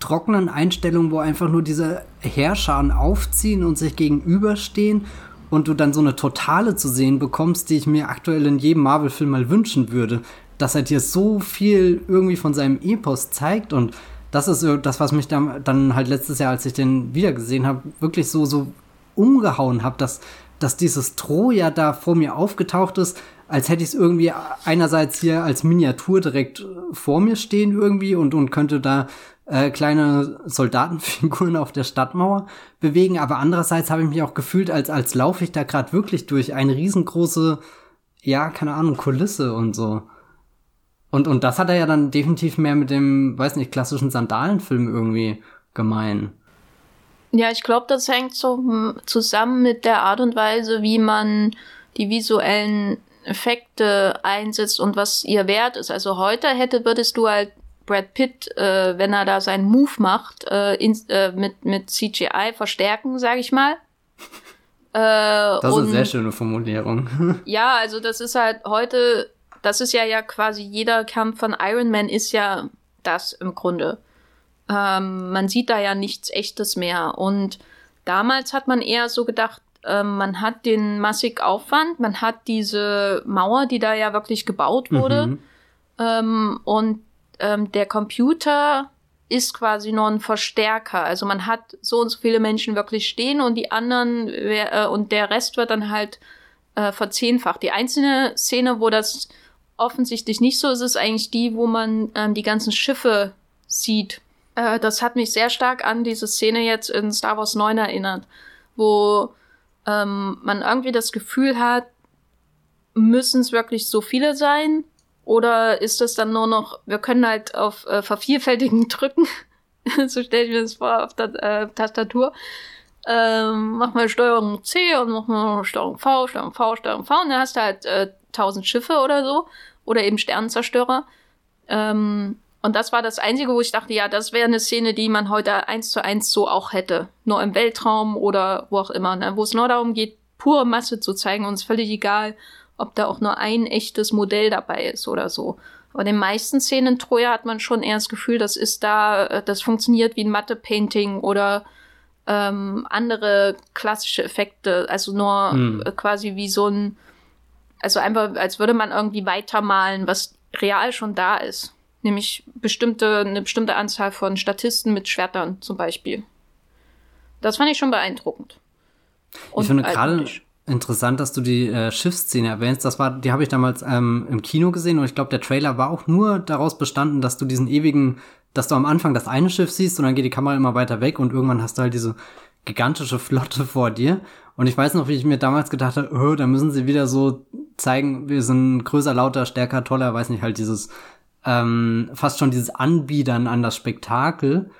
trockenen Einstellungen, wo einfach nur diese Herrscharen aufziehen und sich gegenüberstehen und du dann so eine Totale zu sehen bekommst, die ich mir aktuell in jedem Marvel-Film mal wünschen würde. Dass er dir so viel irgendwie von seinem Epos zeigt und das ist das, was mich dann, dann halt letztes Jahr, als ich den wiedergesehen habe, wirklich so, so umgehauen habe, dass, dass dieses Troja da vor mir aufgetaucht ist, als hätte ich es irgendwie einerseits hier als Miniatur direkt vor mir stehen irgendwie und, und könnte da äh, kleine Soldatenfiguren auf der Stadtmauer bewegen, aber andererseits habe ich mich auch gefühlt, als, als laufe ich da gerade wirklich durch eine riesengroße, ja, keine Ahnung, Kulisse und so. Und, und das hat er ja dann definitiv mehr mit dem, weiß nicht, klassischen Sandalenfilm irgendwie gemein. Ja, ich glaube, das hängt so hm, zusammen mit der Art und Weise, wie man die visuellen Effekte einsetzt und was ihr Wert ist. Also heute hätte, würdest du halt Brad Pitt, äh, wenn er da seinen Move macht, äh, in, äh, mit, mit CGI verstärken, sag ich mal. Äh, das ist eine sehr schöne Formulierung. ja, also das ist halt heute, das ist ja ja quasi jeder Kampf von Iron Man ist ja das im Grunde. Ähm, man sieht da ja nichts Echtes mehr. Und damals hat man eher so gedacht, ähm, man hat den massig Aufwand, man hat diese Mauer, die da ja wirklich gebaut wurde. Mhm. Ähm, und ähm, der Computer ist quasi nur ein Verstärker. Also man hat so und so viele Menschen wirklich stehen und die anderen äh, und der Rest wird dann halt äh, verzehnfacht. Die einzelne Szene, wo das offensichtlich nicht so ist, ist eigentlich die, wo man ähm, die ganzen Schiffe sieht. Äh, das hat mich sehr stark an diese Szene jetzt in Star Wars 9 erinnert, wo ähm, man irgendwie das Gefühl hat, müssen es wirklich so viele sein? Oder ist das dann nur noch, wir können halt auf äh, Vervielfältigen drücken, so stelle ich mir das vor auf der äh, Tastatur. Ähm, mach mal Steuerung C und mach mal Steuerung V, Steuerung V, Steuerung V und dann hast du halt äh, 1000 Schiffe oder so oder eben Sternenzerstörer. Ähm, und das war das Einzige, wo ich dachte, ja, das wäre eine Szene, die man heute eins zu eins so auch hätte. Nur im Weltraum oder wo auch immer, ne? wo es nur darum geht, pure Masse zu zeigen und es ist völlig egal, ob da auch nur ein echtes Modell dabei ist oder so. Aber in den meisten Szenen Troja hat man schon eher das Gefühl, das ist da, äh, das funktioniert wie ein Matte-Painting oder ähm, andere klassische Effekte, also nur hm. quasi wie so ein, also einfach, als würde man irgendwie weitermalen, was real schon da ist. Nämlich bestimmte, eine bestimmte Anzahl von Statisten mit Schwertern zum Beispiel. Das fand ich schon beeindruckend. Und ich finde gerade Interessant, dass du die äh, Schiffsszene erwähnst. Das war, die habe ich damals ähm, im Kino gesehen und ich glaube, der Trailer war auch nur daraus bestanden, dass du diesen ewigen, dass du am Anfang das eine Schiff siehst und dann geht die Kamera immer weiter weg und irgendwann hast du halt diese gigantische Flotte vor dir. Und ich weiß noch, wie ich mir damals gedacht habe, oh, da müssen sie wieder so zeigen, wir sind größer, lauter, stärker, toller, weiß nicht, halt dieses, ähm, fast schon dieses Anbiedern an das Spektakel.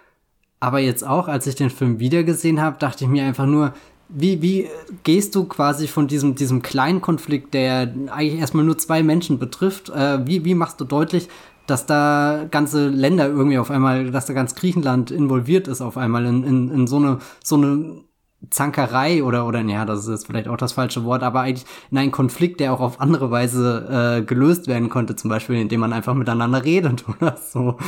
Aber jetzt auch, als ich den Film wiedergesehen habe, dachte ich mir einfach nur, wie, wie gehst du quasi von diesem, diesem kleinen Konflikt, der eigentlich erstmal nur zwei Menschen betrifft, äh, wie, wie machst du deutlich, dass da ganze Länder irgendwie auf einmal, dass da ganz Griechenland involviert ist auf einmal in, in, in so eine, so eine Zankerei oder, oder, ja, das ist vielleicht auch das falsche Wort, aber eigentlich in einen Konflikt, der auch auf andere Weise äh, gelöst werden konnte, zum Beispiel indem man einfach miteinander redet oder so,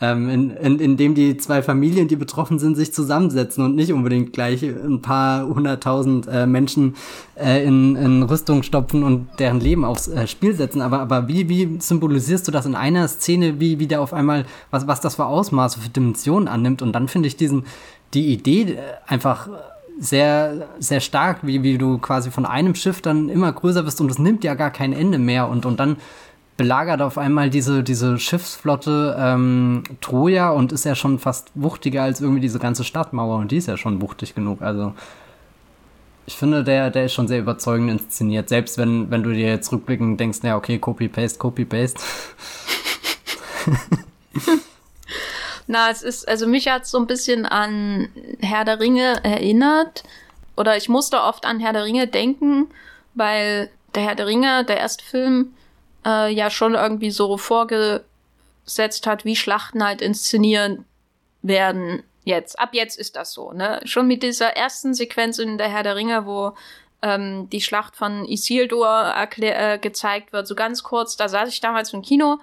ähm, in, in, indem die zwei Familien, die betroffen sind, sich zusammensetzen und nicht unbedingt gleich ein paar hunderttausend äh, Menschen äh, in, in Rüstung stopfen und deren Leben aufs äh, Spiel setzen. Aber, aber wie, wie symbolisierst du das in einer Szene, wie, wie der auf einmal, was, was das für Ausmaße, für Dimensionen annimmt? Und dann finde ich diesen, die Idee äh, einfach sehr, sehr stark, wie, wie du quasi von einem Schiff dann immer größer bist und es nimmt ja gar kein Ende mehr und, und dann belagert auf einmal diese, diese Schiffsflotte ähm, Troja und ist ja schon fast wuchtiger als irgendwie diese ganze Stadtmauer und die ist ja schon wuchtig genug. Also ich finde, der, der ist schon sehr überzeugend inszeniert, selbst wenn, wenn du dir jetzt rückblickend denkst, na okay, Copy-Paste, Copy-Paste. Na, es ist, also mich hat es so ein bisschen an Herr der Ringe erinnert. Oder ich musste oft an Herr der Ringe denken, weil der Herr der Ringe, der erste Film, äh, ja schon irgendwie so vorgesetzt hat, wie Schlachten halt inszenieren werden. Jetzt, ab jetzt ist das so, ne? Schon mit dieser ersten Sequenz in der Herr der Ringe, wo ähm, die Schlacht von Isildur äh, gezeigt wird, so ganz kurz, da saß ich damals im Kino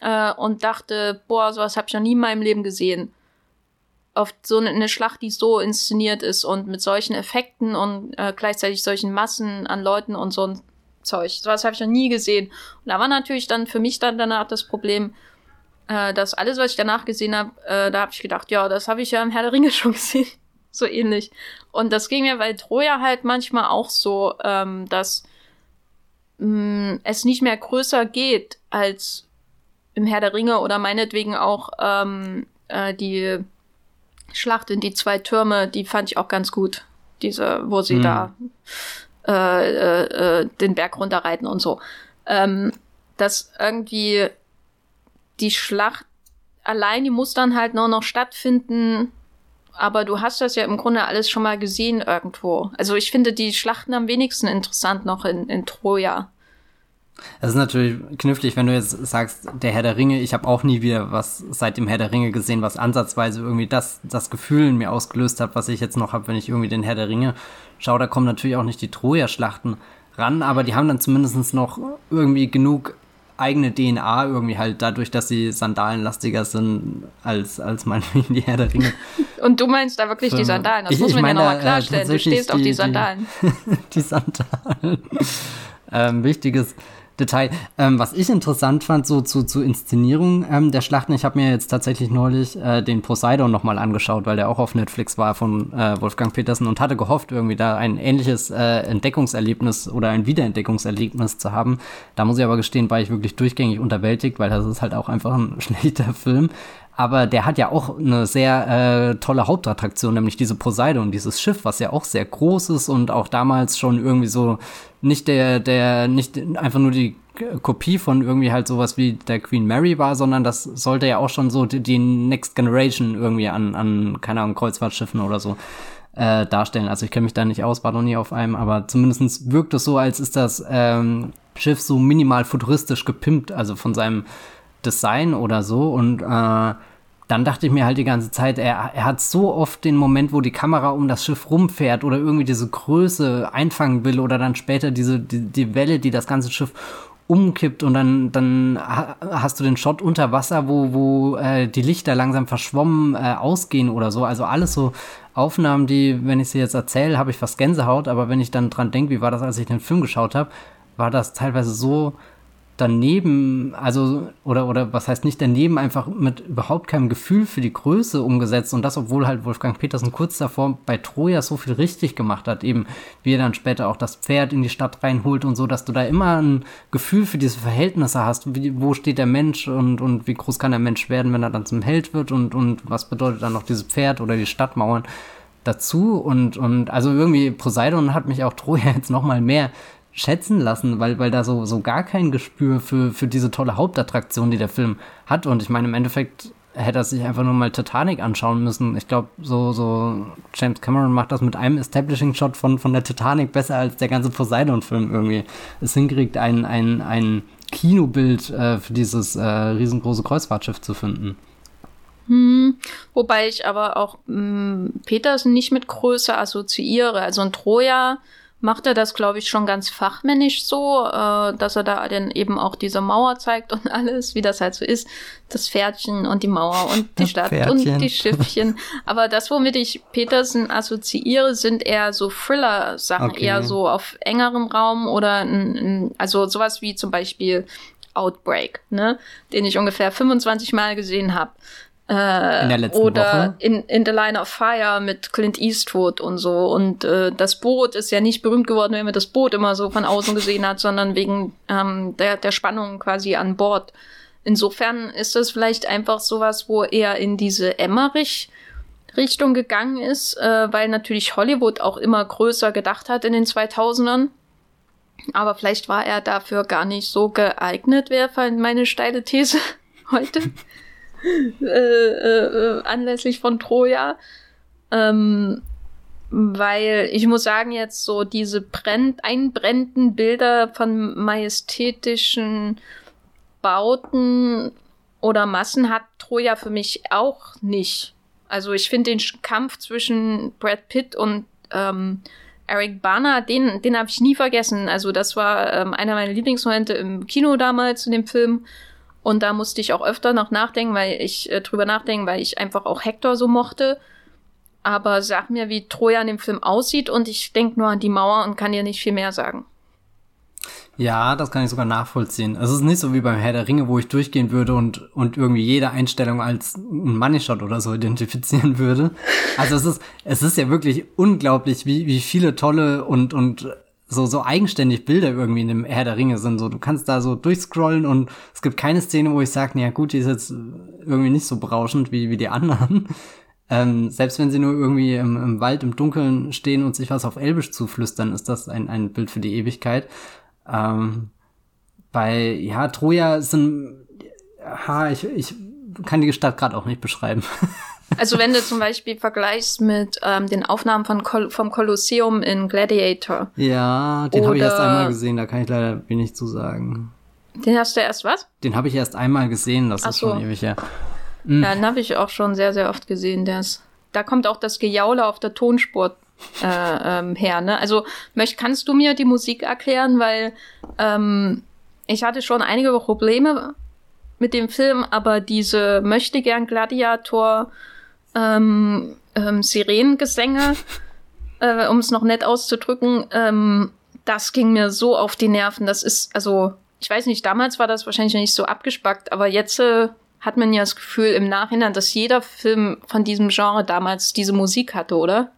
äh, und dachte, boah, sowas habe ich noch nie in meinem Leben gesehen. Auf so eine Schlacht, die so inszeniert ist und mit solchen Effekten und äh, gleichzeitig solchen Massen an Leuten und so ein Zeug. Sowas habe ich noch nie gesehen. Und da war natürlich dann für mich dann danach das Problem, äh, dass alles, was ich danach gesehen habe, äh, da habe ich gedacht, ja, das habe ich ja im Herr der Ringe schon gesehen. so ähnlich. Und das ging mir bei Troja halt manchmal auch so, ähm, dass mh, mm, es nicht mehr größer geht als im Herr der Ringe oder meinetwegen auch ähm, äh, die Schlacht in die zwei Türme, die fand ich auch ganz gut. Diese, wo sie mhm. da äh, äh, äh, den Berg runterreiten und so. Ähm, dass irgendwie die Schlacht allein, die muss dann halt nur noch stattfinden, aber du hast das ja im Grunde alles schon mal gesehen irgendwo. Also ich finde die Schlachten am wenigsten interessant noch in, in Troja. Es ist natürlich knifflig, wenn du jetzt sagst, der Herr der Ringe, ich habe auch nie wieder was seit dem Herr der Ringe gesehen, was ansatzweise irgendwie das, das Gefühl in mir ausgelöst hat, was ich jetzt noch habe, wenn ich irgendwie den Herr der Ringe schaue. Da kommen natürlich auch nicht die Troja-Schlachten ran, aber die haben dann zumindest noch irgendwie genug eigene DNA irgendwie halt dadurch, dass sie sandalenlastiger sind als, als meinetwegen die Herr der Ringe. Und du meinst da wirklich die Sandalen? Das ich, muss man ja nochmal äh, klarstellen. Du stehst die, auf die Sandalen. Die, die Sandalen. ähm, wichtiges Detail. Ähm, was ich interessant fand, so zu, zu Inszenierung ähm, der Schlachten, ich habe mir jetzt tatsächlich neulich äh, den Poseidon nochmal angeschaut, weil der auch auf Netflix war von äh, Wolfgang Petersen und hatte gehofft, irgendwie da ein ähnliches äh, Entdeckungserlebnis oder ein Wiederentdeckungserlebnis zu haben. Da muss ich aber gestehen, war ich wirklich durchgängig unterwältigt, weil das ist halt auch einfach ein schlechter Film. Aber der hat ja auch eine sehr äh, tolle Hauptattraktion, nämlich diese Poseidon, dieses Schiff, was ja auch sehr groß ist und auch damals schon irgendwie so nicht der, der, nicht einfach nur die Kopie von irgendwie halt sowas wie der Queen Mary war, sondern das sollte ja auch schon so die, die Next Generation irgendwie an, an, keine Ahnung, Kreuzfahrtschiffen oder so äh, darstellen. Also ich kenne mich da nicht aus, war noch nie auf einem, aber zumindest wirkt es so, als ist das ähm, Schiff so minimal futuristisch gepimpt, also von seinem Design oder so und äh, dann dachte ich mir halt die ganze Zeit, er, er hat so oft den Moment, wo die Kamera um das Schiff rumfährt oder irgendwie diese Größe einfangen will oder dann später diese, die, die Welle, die das ganze Schiff umkippt und dann, dann hast du den Shot unter Wasser, wo, wo äh, die Lichter langsam verschwommen äh, ausgehen oder so. Also alles so Aufnahmen, die, wenn ich sie jetzt erzähle, habe ich fast Gänsehaut, aber wenn ich dann dran denke, wie war das, als ich den Film geschaut habe, war das teilweise so daneben, also, oder, oder was heißt nicht daneben, einfach mit überhaupt keinem Gefühl für die Größe umgesetzt und das, obwohl halt Wolfgang Petersen kurz davor bei Troja so viel richtig gemacht hat, eben wie er dann später auch das Pferd in die Stadt reinholt und so, dass du da immer ein Gefühl für diese Verhältnisse hast, wie, wo steht der Mensch und, und wie groß kann der Mensch werden, wenn er dann zum Held wird und, und was bedeutet dann noch dieses Pferd oder die Stadtmauern dazu? Und, und also irgendwie Poseidon hat mich auch Troja jetzt nochmal mehr schätzen lassen, weil, weil da so, so gar kein Gespür für, für diese tolle Hauptattraktion, die der Film hat. Und ich meine, im Endeffekt hätte er sich einfach nur mal Titanic anschauen müssen. Ich glaube, so, so James Cameron macht das mit einem Establishing-Shot von, von der Titanic besser als der ganze Poseidon-Film irgendwie. Es hinkriegt, ein, ein, ein Kinobild äh, für dieses äh, riesengroße Kreuzfahrtschiff zu finden. Hm, wobei ich aber auch mh, hm, Petersen nicht mit Größe assoziiere. Also ein Troja macht er das, glaube ich, schon ganz fachmännisch so, äh, dass er da dann eben auch diese Mauer zeigt und alles, wie das halt so ist. Das Pferdchen und die Mauer und die Stadt Pferdchen. und die Schiffchen. Aber das, womit ich Petersen assoziiere, sind eher so Thriller-Sachen, okay. eher so auf engerem Raum oder n, n, also sowas wie zum Beispiel Outbreak, ne, den ich ungefähr 25 Mal gesehen habe. Äh, in der letzten oder Woche. In, in The Line of Fire mit Clint Eastwood und so. Und äh, das Boot ist ja nicht berühmt geworden, wenn man das Boot immer so von außen gesehen hat, sondern wegen ähm, der, der Spannung quasi an Bord. Insofern ist das vielleicht einfach sowas, wo er in diese Emmerich Richtung gegangen ist, äh, weil natürlich Hollywood auch immer größer gedacht hat in den 2000ern. Aber vielleicht war er dafür gar nicht so geeignet, wäre meine steile These heute. Äh, äh, anlässlich von Troja. Ähm, weil ich muss sagen, jetzt so diese brennt, einbrennenden Bilder von majestätischen Bauten oder Massen hat Troja für mich auch nicht. Also ich finde den Kampf zwischen Brad Pitt und ähm, Eric Bana, den, den habe ich nie vergessen. Also das war ähm, einer meiner Lieblingsmomente im Kino damals in dem Film. Und da musste ich auch öfter noch nachdenken, weil ich äh, drüber nachdenken, weil ich einfach auch Hector so mochte. Aber sag mir, wie Troja in dem Film aussieht und ich denke nur an die Mauer und kann dir nicht viel mehr sagen. Ja, das kann ich sogar nachvollziehen. Es ist nicht so wie beim Herr der Ringe, wo ich durchgehen würde und, und irgendwie jede Einstellung als ein Money Shot oder so identifizieren würde. Also es ist, es ist ja wirklich unglaublich, wie, wie viele tolle und, und so, so eigenständig Bilder irgendwie in dem Herr der Ringe sind. So, du kannst da so durchscrollen und es gibt keine Szene, wo ich sage, naja gut, die ist jetzt irgendwie nicht so berauschend wie, wie die anderen. Ähm, selbst wenn sie nur irgendwie im, im Wald im Dunkeln stehen und sich was auf Elbisch zuflüstern, ist das ein, ein Bild für die Ewigkeit. Ähm, bei, ja, Troja sind, ha, ich, ich kann die Stadt gerade auch nicht beschreiben. Also wenn du zum Beispiel vergleichst mit ähm, den Aufnahmen von Kol vom Kolosseum in Gladiator. Ja, den habe ich erst einmal gesehen, da kann ich leider wenig zu sagen. Den hast du erst was? Den habe ich erst einmal gesehen, das Ach ist so. schon ewig her. Mhm. Ja, den habe ich auch schon sehr, sehr oft gesehen. Der ist, da kommt auch das Gejaule auf der Tonspur äh, ähm, her. Ne? Also möcht, kannst du mir die Musik erklären, weil ähm, ich hatte schon einige Probleme mit dem Film, aber diese möchte gern Gladiator ähm, ähm, Sirenengesänge, äh, um es noch nett auszudrücken, ähm, das ging mir so auf die Nerven. Das ist, also, ich weiß nicht, damals war das wahrscheinlich noch nicht so abgespackt, aber jetzt äh, hat man ja das Gefühl im Nachhinein, dass jeder Film von diesem Genre damals diese Musik hatte, oder?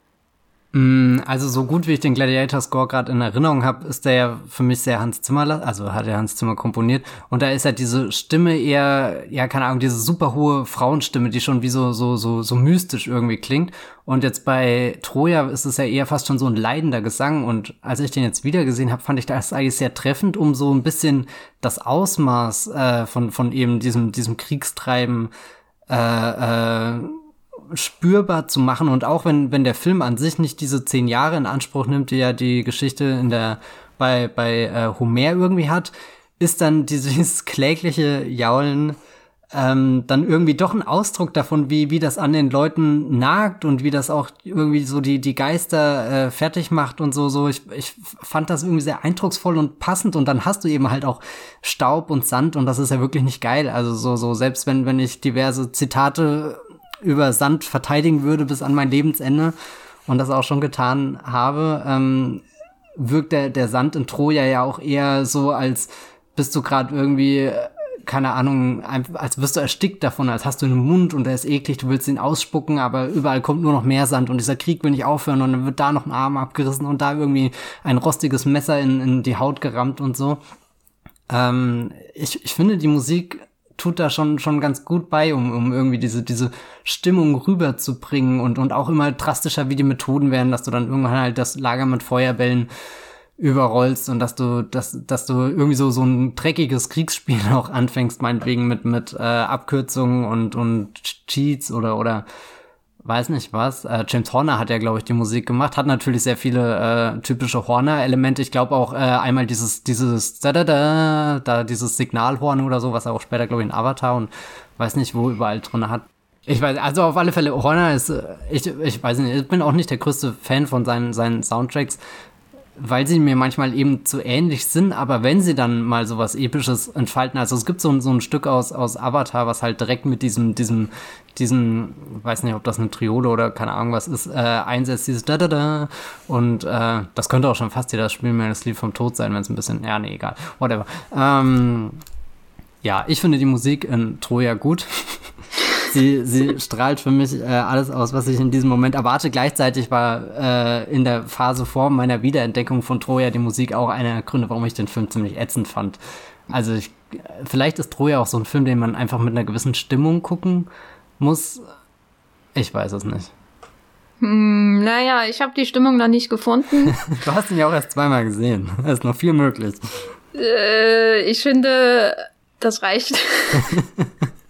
Mm, also so gut wie ich den Gladiator Score gerade in Erinnerung habe, ist der ja für mich sehr Hans Zimmer, also hat er Hans Zimmer komponiert. Und da ist ja diese Stimme eher, ja keine Ahnung, diese super hohe Frauenstimme, die schon wie so so so so mystisch irgendwie klingt. Und jetzt bei Troja ist es ja eher fast schon so ein leidender Gesang. Und als ich den jetzt wieder gesehen habe, fand ich das eigentlich sehr treffend, um so ein bisschen das Ausmaß äh, von von eben diesem diesem Kriegstreiben äh, äh, spürbar zu machen und auch wenn, wenn der Film an sich nicht diese zehn Jahre in Anspruch nimmt, die ja die Geschichte in der, bei, bei äh, Homer irgendwie hat, ist dann dieses klägliche Jaulen ähm, dann irgendwie doch ein Ausdruck davon, wie, wie das an den Leuten nagt und wie das auch irgendwie so die, die Geister äh, fertig macht und so, so. Ich, ich fand das irgendwie sehr eindrucksvoll und passend und dann hast du eben halt auch Staub und Sand und das ist ja wirklich nicht geil. Also so, so, selbst wenn, wenn ich diverse Zitate über Sand verteidigen würde bis an mein Lebensende und das auch schon getan habe, ähm, wirkt der, der Sand in Troja ja auch eher so, als bist du gerade irgendwie, keine Ahnung, als wirst du erstickt davon, als hast du einen Mund und der ist eklig, du willst ihn ausspucken, aber überall kommt nur noch mehr Sand und dieser Krieg will nicht aufhören und dann wird da noch ein Arm abgerissen und da irgendwie ein rostiges Messer in, in die Haut gerammt und so. Ähm, ich, ich finde, die Musik tut da schon, schon ganz gut bei, um, um irgendwie diese, diese Stimmung rüberzubringen und, und auch immer drastischer, wie die Methoden werden, dass du dann irgendwann halt das Lager mit Feuerbällen überrollst und dass du, dass, dass du irgendwie so, so ein dreckiges Kriegsspiel auch anfängst, meinetwegen mit, mit äh, Abkürzungen und, und Cheats oder, oder weiß nicht was. Äh, James Horner hat ja, glaube ich, die Musik gemacht, hat natürlich sehr viele äh, typische Horner-Elemente. Ich glaube auch äh, einmal dieses, dieses da, da, da, da, dieses Signalhorn oder so, was er auch später, glaube ich, in Avatar und weiß nicht, wo überall drin hat. Ich weiß, also auf alle Fälle, Horner ist, äh, ich, ich weiß nicht, ich bin auch nicht der größte Fan von seinen, seinen Soundtracks weil sie mir manchmal eben zu ähnlich sind, aber wenn sie dann mal sowas Episches entfalten, also es gibt so, so ein Stück aus, aus Avatar, was halt direkt mit diesem, diesem, diesen, weiß nicht, ob das eine Triode oder keine Ahnung was ist, äh, einsetzt, dieses da da da und äh, das könnte auch schon fast jeder Spiel mehr das vom Tod sein, wenn es ein bisschen, ja, nee, egal, whatever. Ähm, ja, ich finde die Musik in Troja gut. sie, sie strahlt für mich äh, alles aus, was ich in diesem Moment erwarte. Gleichzeitig war äh, in der Phase vor meiner Wiederentdeckung von Troja die Musik auch einer der Gründe, warum ich den Film ziemlich ätzend fand. Also ich, vielleicht ist Troja auch so ein Film, den man einfach mit einer gewissen Stimmung gucken muss. Ich weiß es nicht. Hm, naja, ich habe die Stimmung noch nicht gefunden. du hast ihn ja auch erst zweimal gesehen. Da ist noch viel möglich. Äh, ich finde, das reicht.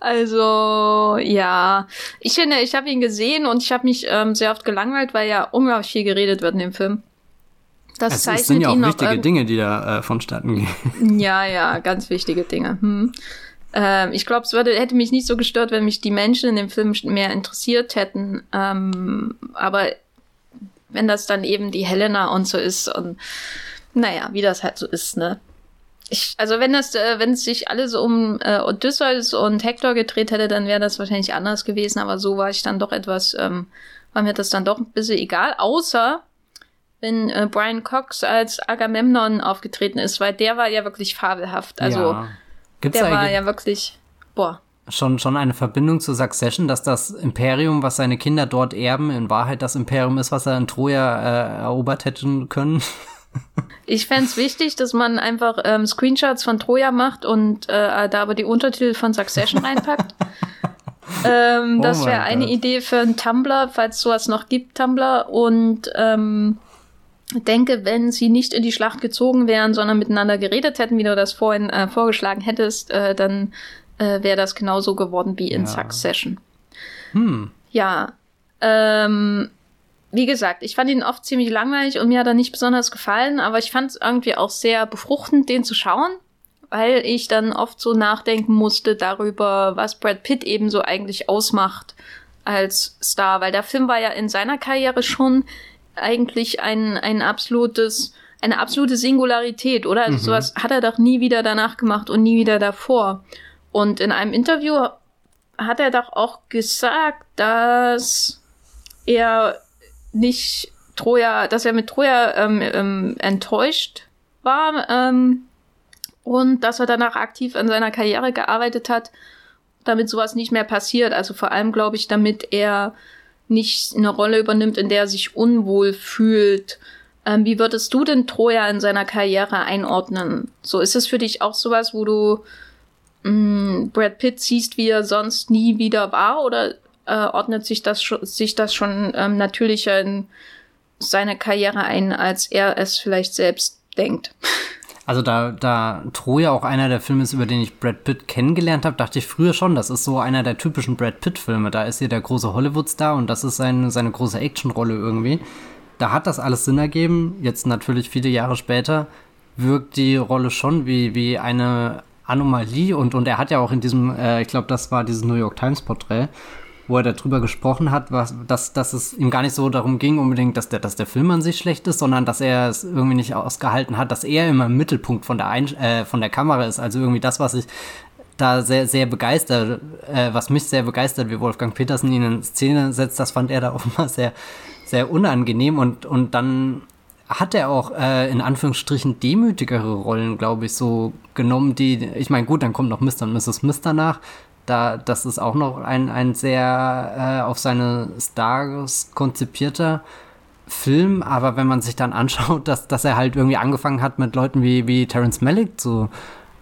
Also ja, ich finde, ich habe ihn gesehen und ich habe mich ähm, sehr oft gelangweilt, weil ja unglaublich viel geredet wird in dem Film. Das es zeichnet sind ja auch wichtige Dinge, die da äh, vonstatten gehen. Ja, ja, ganz wichtige Dinge. Hm. Ähm, ich glaube, es würde, hätte mich nicht so gestört, wenn mich die Menschen in dem Film mehr interessiert hätten. Ähm, aber wenn das dann eben die Helena und so ist und naja, wie das halt so ist, ne? Ich, also wenn das, äh, wenn es sich alles um äh, Odysseus und Hector gedreht hätte, dann wäre das wahrscheinlich anders gewesen, aber so war ich dann doch etwas, ähm, war mir das dann doch ein bisschen egal, außer wenn äh, Brian Cox als Agamemnon aufgetreten ist, weil der war ja wirklich fabelhaft. Also ja. Der war ja wirklich, boah. Schon, schon eine Verbindung zu Succession, dass das Imperium, was seine Kinder dort erben, in Wahrheit das Imperium ist, was er in Troja äh, erobert hätten können? Ich fände wichtig, dass man einfach ähm, Screenshots von Troja macht und äh, da aber die Untertitel von Succession reinpackt. ähm, oh das wäre eine Idee für einen Tumblr, falls sowas noch gibt, Tumblr. Und ähm, denke, wenn sie nicht in die Schlacht gezogen wären, sondern miteinander geredet hätten, wie du das vorhin äh, vorgeschlagen hättest, äh, dann äh, wäre das genauso geworden wie in ja. Succession. Hm. Ja. Ähm, wie gesagt, ich fand ihn oft ziemlich langweilig und mir hat er nicht besonders gefallen, aber ich fand es irgendwie auch sehr befruchtend, den zu schauen, weil ich dann oft so nachdenken musste darüber, was Brad Pitt eben so eigentlich ausmacht als Star, weil der Film war ja in seiner Karriere schon eigentlich ein, ein absolutes, eine absolute Singularität, oder? Also mhm. sowas hat er doch nie wieder danach gemacht und nie wieder davor. Und in einem Interview hat er doch auch gesagt, dass er nicht Troja, dass er mit Troja ähm, ähm, enttäuscht war ähm, und dass er danach aktiv an seiner Karriere gearbeitet hat, damit sowas nicht mehr passiert. Also vor allem glaube ich, damit er nicht eine Rolle übernimmt, in der er sich unwohl fühlt. Ähm, wie würdest du denn Troja in seiner Karriere einordnen? So ist es für dich auch sowas, wo du mh, mm, Brad Pitt siehst, wie er sonst nie wieder war, oder äh, ordnet sich das, sich das schon ähm, natürlicher in seine Karriere ein, als er es vielleicht selbst denkt? Also da, da Troja auch einer der Filme ist, über den ich Brad Pitt kennengelernt habe, dachte ich früher schon, das ist so einer der typischen Brad Pitt-Filme. Da ist hier der große Hollywood-Star und das ist seine, seine große Actionrolle irgendwie. Da hat das alles Sinn ergeben. Jetzt natürlich viele Jahre später wirkt die Rolle schon wie, wie eine Anomalie und, und er hat ja auch in diesem, äh, ich glaube, das war dieses New York Times-Porträt, wo er darüber gesprochen hat, was, dass, dass es ihm gar nicht so darum ging, unbedingt, dass der, dass der Film an sich schlecht ist, sondern dass er es irgendwie nicht ausgehalten hat, dass er immer im Mittelpunkt von der, Ein äh, von der Kamera ist. Also irgendwie das, was ich da sehr, sehr begeistert, äh, was mich sehr begeistert, wie Wolfgang Petersen ihn in Szene setzt, das fand er da auch immer sehr, sehr unangenehm und, und dann hat er auch äh, in Anführungsstrichen demütigere Rollen, glaube ich, so genommen, die, ich meine, gut, dann kommt noch Mr. und Mrs. Smith danach, da, das ist auch noch ein, ein sehr äh, auf seine Stars konzipierter Film, aber wenn man sich dann anschaut, dass, dass er halt irgendwie angefangen hat, mit Leuten wie, wie Terence Malick zu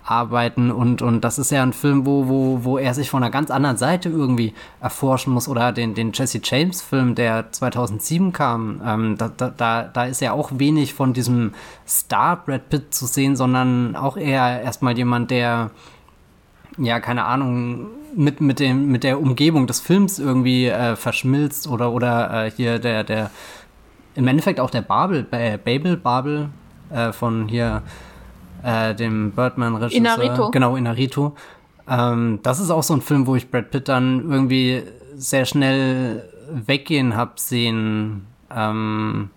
arbeiten und, und das ist ja ein Film, wo, wo, wo er sich von einer ganz anderen Seite irgendwie erforschen muss oder den, den Jesse James Film, der 2007 kam, ähm, da, da, da ist ja auch wenig von diesem Star Brad Pitt zu sehen, sondern auch eher erstmal jemand, der ja, keine Ahnung, mit, mit, dem, mit der Umgebung des Films irgendwie äh, verschmilzt oder, oder äh, hier der, der, im Endeffekt auch der Babel, äh, Babel, Babel äh, von hier äh, dem Birdman-Regisseur. Inarito. Genau, Inarito. Ähm, das ist auch so ein Film, wo ich Brad Pitt dann irgendwie sehr schnell weggehen hab sehen. Ähm,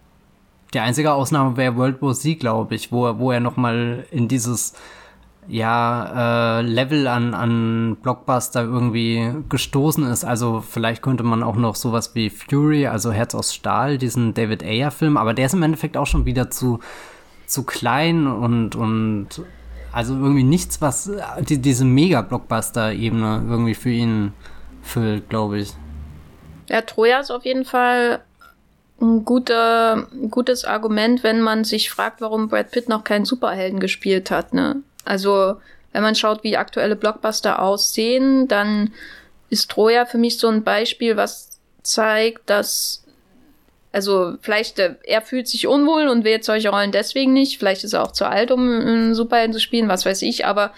die einzige Ausnahme wäre World War Z, glaube ich, wo, wo er noch mal in dieses ja, äh, Level an, an Blockbuster irgendwie gestoßen ist. Also vielleicht könnte man auch noch sowas wie Fury, also Herz aus Stahl, diesen David Ayer-Film, aber der ist im Endeffekt auch schon wieder zu, zu klein und, und also irgendwie nichts, was die, diese Mega-Blockbuster-Ebene irgendwie für ihn füllt, glaube ich. Ja, Troja ist auf jeden Fall ein guter, gutes Argument, wenn man sich fragt, warum Brad Pitt noch keinen Superhelden gespielt hat, ne? Also, wenn man schaut, wie aktuelle Blockbuster aussehen, dann ist Troja für mich so ein Beispiel, was zeigt, dass also vielleicht äh, er fühlt sich unwohl und wählt solche Rollen deswegen nicht. Vielleicht ist er auch zu alt, um einen Superhelden zu spielen, was weiß ich. Aber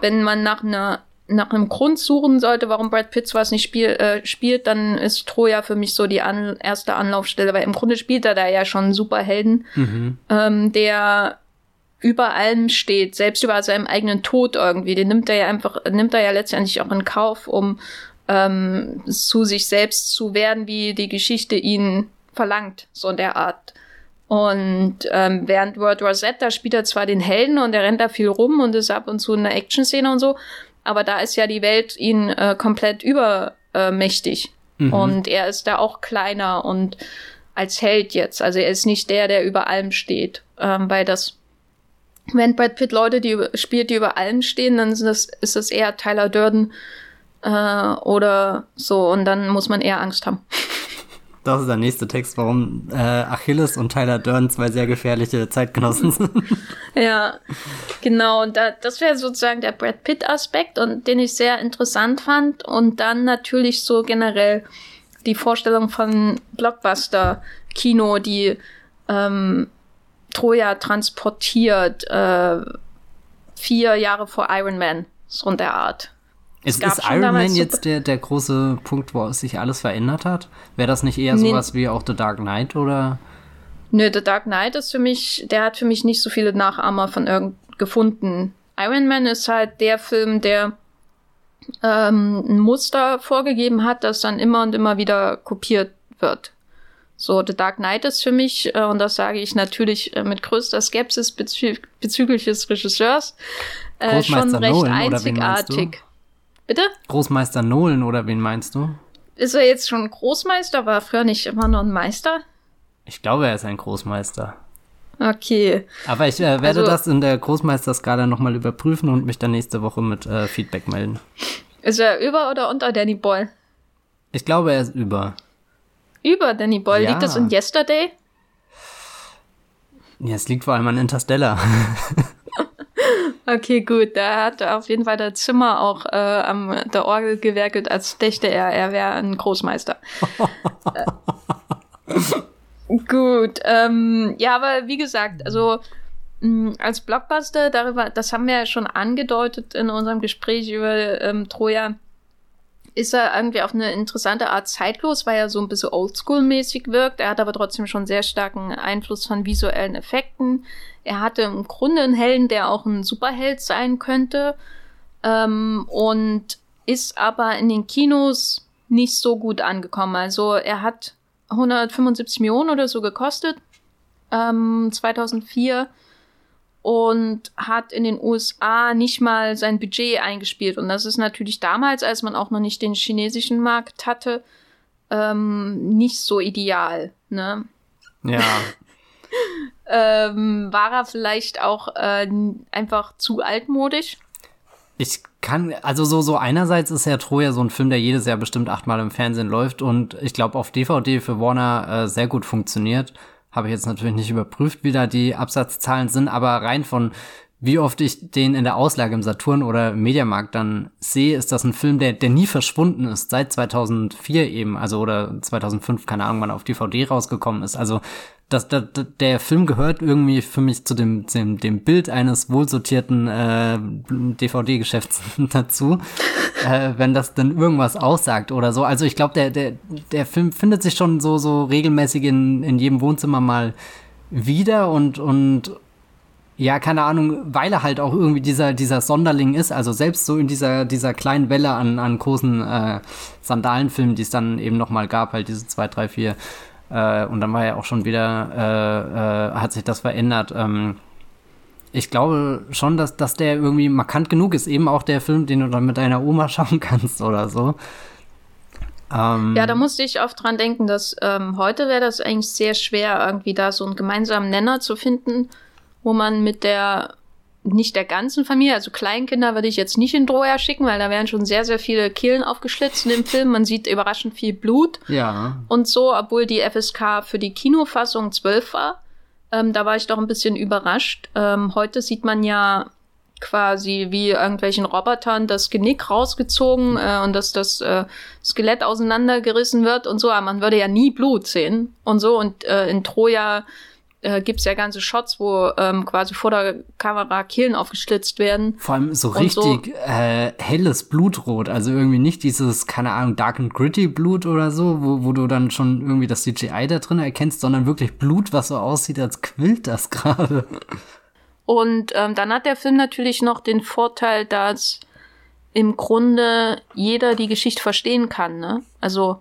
wenn man nach einer nach einem Grund suchen sollte, warum Brad Pitt was nicht spiel, äh, spielt, dann ist Troja für mich so die an, erste Anlaufstelle, weil im Grunde spielt er da ja schon einen Superhelden, mhm. ähm, der über allem steht, selbst über seinem eigenen Tod irgendwie. Den nimmt er ja einfach, nimmt er ja letztendlich auch in Kauf, um ähm, zu sich selbst zu werden, wie die Geschichte ihn verlangt, so in der Art. Und ähm, während World War Z, da spielt er zwar den Helden und er rennt da viel rum und ist ab und zu in einer Action-Szene und so, aber da ist ja die Welt ihn äh, komplett übermächtig. Mhm. Und er ist da auch kleiner und als Held jetzt. Also er ist nicht der, der über allem steht. Ähm, weil das, wenn Brad Pitt Leute die spielt, die über allem stehen, dann ist das, ist das eher Tyler Durden äh, oder so. Und dann muss man eher Angst haben. Das ist der nächste Text, warum äh, Achilles und Tyler Dern zwei sehr gefährliche Zeitgenossen sind. ja, genau. Und da, das wäre sozusagen der Brad Pitt-Aspekt und den ich sehr interessant fand. Und dann natürlich so generell die Vorstellung von Blockbuster-Kino, die ähm, Troja transportiert, äh, vier Jahre vor Iron Man, so in der Art. Es ist, ist Iron Man jetzt der, der große Punkt, wo sich alles verändert hat? Wäre das nicht eher sowas nee. wie auch The Dark Knight oder? Nö, The Dark Knight ist für mich, der hat für mich nicht so viele Nachahmer von irgend gefunden. Iron Man ist halt der Film, der ähm, ein Muster vorgegeben hat, das dann immer und immer wieder kopiert wird. So, The Dark Knight ist für mich, äh, und das sage ich natürlich äh, mit größter Skepsis bezü bezüglich des Regisseurs, äh, schon recht Nolan, einzigartig. Bitte? Großmeister Nolan oder wen meinst du? Ist er jetzt schon Großmeister? War er früher nicht immer noch ein Meister? Ich glaube, er ist ein Großmeister. Okay. Aber ich äh, werde also, das in der Großmeisterskala nochmal überprüfen und mich dann nächste Woche mit äh, Feedback melden. Ist er über oder unter Danny Boyle? Ich glaube, er ist über. Über Danny Boyle? Ja. Liegt das in Yesterday? Ja, es liegt vor allem an Interstellar. Okay, gut. Da hat auf jeden Fall der Zimmer auch äh, am der Orgel gewerkelt, als dächte er, er wäre ein Großmeister. äh, gut. Ähm, ja, aber wie gesagt, also mh, als Blockbuster, darüber, das haben wir ja schon angedeutet in unserem Gespräch über ähm, Troja ist er irgendwie auf eine interessante Art zeitlos, weil er so ein bisschen oldschool-mäßig wirkt. Er hat aber trotzdem schon sehr starken Einfluss von visuellen Effekten. Er hatte im Grunde einen Helden, der auch ein Superheld sein könnte. Ähm, und ist aber in den Kinos nicht so gut angekommen. Also er hat 175 Millionen oder so gekostet. Ähm, 2004 und hat in den USA nicht mal sein Budget eingespielt. Und das ist natürlich damals, als man auch noch nicht den chinesischen Markt hatte, ähm, nicht so ideal. Ne? Ja. ähm, war er vielleicht auch äh, einfach zu altmodisch? Ich kann, also so, so einerseits ist ja Troja so ein Film, der jedes Jahr bestimmt achtmal im Fernsehen läuft und ich glaube auf DVD für Warner äh, sehr gut funktioniert. Habe ich jetzt natürlich nicht überprüft, wie da die Absatzzahlen sind, aber rein von wie oft ich den in der Auslage im Saturn oder im Mediamarkt dann sehe, ist das ein Film, der, der nie verschwunden ist, seit 2004 eben, also oder 2005, keine Ahnung, wann auf DVD rausgekommen ist. Also das, das, der Film gehört irgendwie für mich zu dem, dem, dem Bild eines wohlsortierten äh, DVD-Geschäfts dazu, äh, wenn das dann irgendwas aussagt oder so. Also ich glaube, der, der, der Film findet sich schon so, so regelmäßig in, in jedem Wohnzimmer mal wieder und, und ja, keine Ahnung, weil er halt auch irgendwie dieser, dieser Sonderling ist, also selbst so in dieser, dieser kleinen Welle an, an großen äh, Sandalenfilmen, die es dann eben nochmal gab, halt diese zwei, drei, vier äh, und dann war ja auch schon wieder, äh, äh, hat sich das verändert. Ähm, ich glaube schon, dass, dass der irgendwie markant genug ist. Eben auch der Film, den du dann mit deiner Oma schauen kannst oder so. Ähm, ja, da musste ich oft dran denken, dass ähm, heute wäre das eigentlich sehr schwer, irgendwie da so einen gemeinsamen Nenner zu finden, wo man mit der nicht der ganzen Familie, also Kleinkinder würde ich jetzt nicht in Troja schicken, weil da werden schon sehr, sehr viele Kehlen aufgeschlitzt in dem Film. Man sieht überraschend viel Blut. Ja. Und so, obwohl die FSK für die Kinofassung 12 war, ähm, da war ich doch ein bisschen überrascht. Ähm, heute sieht man ja quasi wie irgendwelchen Robotern das Genick rausgezogen äh, und dass das äh, Skelett auseinandergerissen wird und so, aber man würde ja nie Blut sehen und so und äh, in Troja äh, gibt es ja ganze Shots, wo ähm, quasi vor der Kamera Kehlen aufgeschlitzt werden. Vor allem so richtig so, äh, helles Blutrot, also irgendwie nicht dieses, keine Ahnung, dark and gritty Blut oder so, wo, wo du dann schon irgendwie das CGI da drin erkennst, sondern wirklich Blut, was so aussieht, als quillt das gerade. Und ähm, dann hat der Film natürlich noch den Vorteil, dass im Grunde jeder die Geschichte verstehen kann. Ne? Also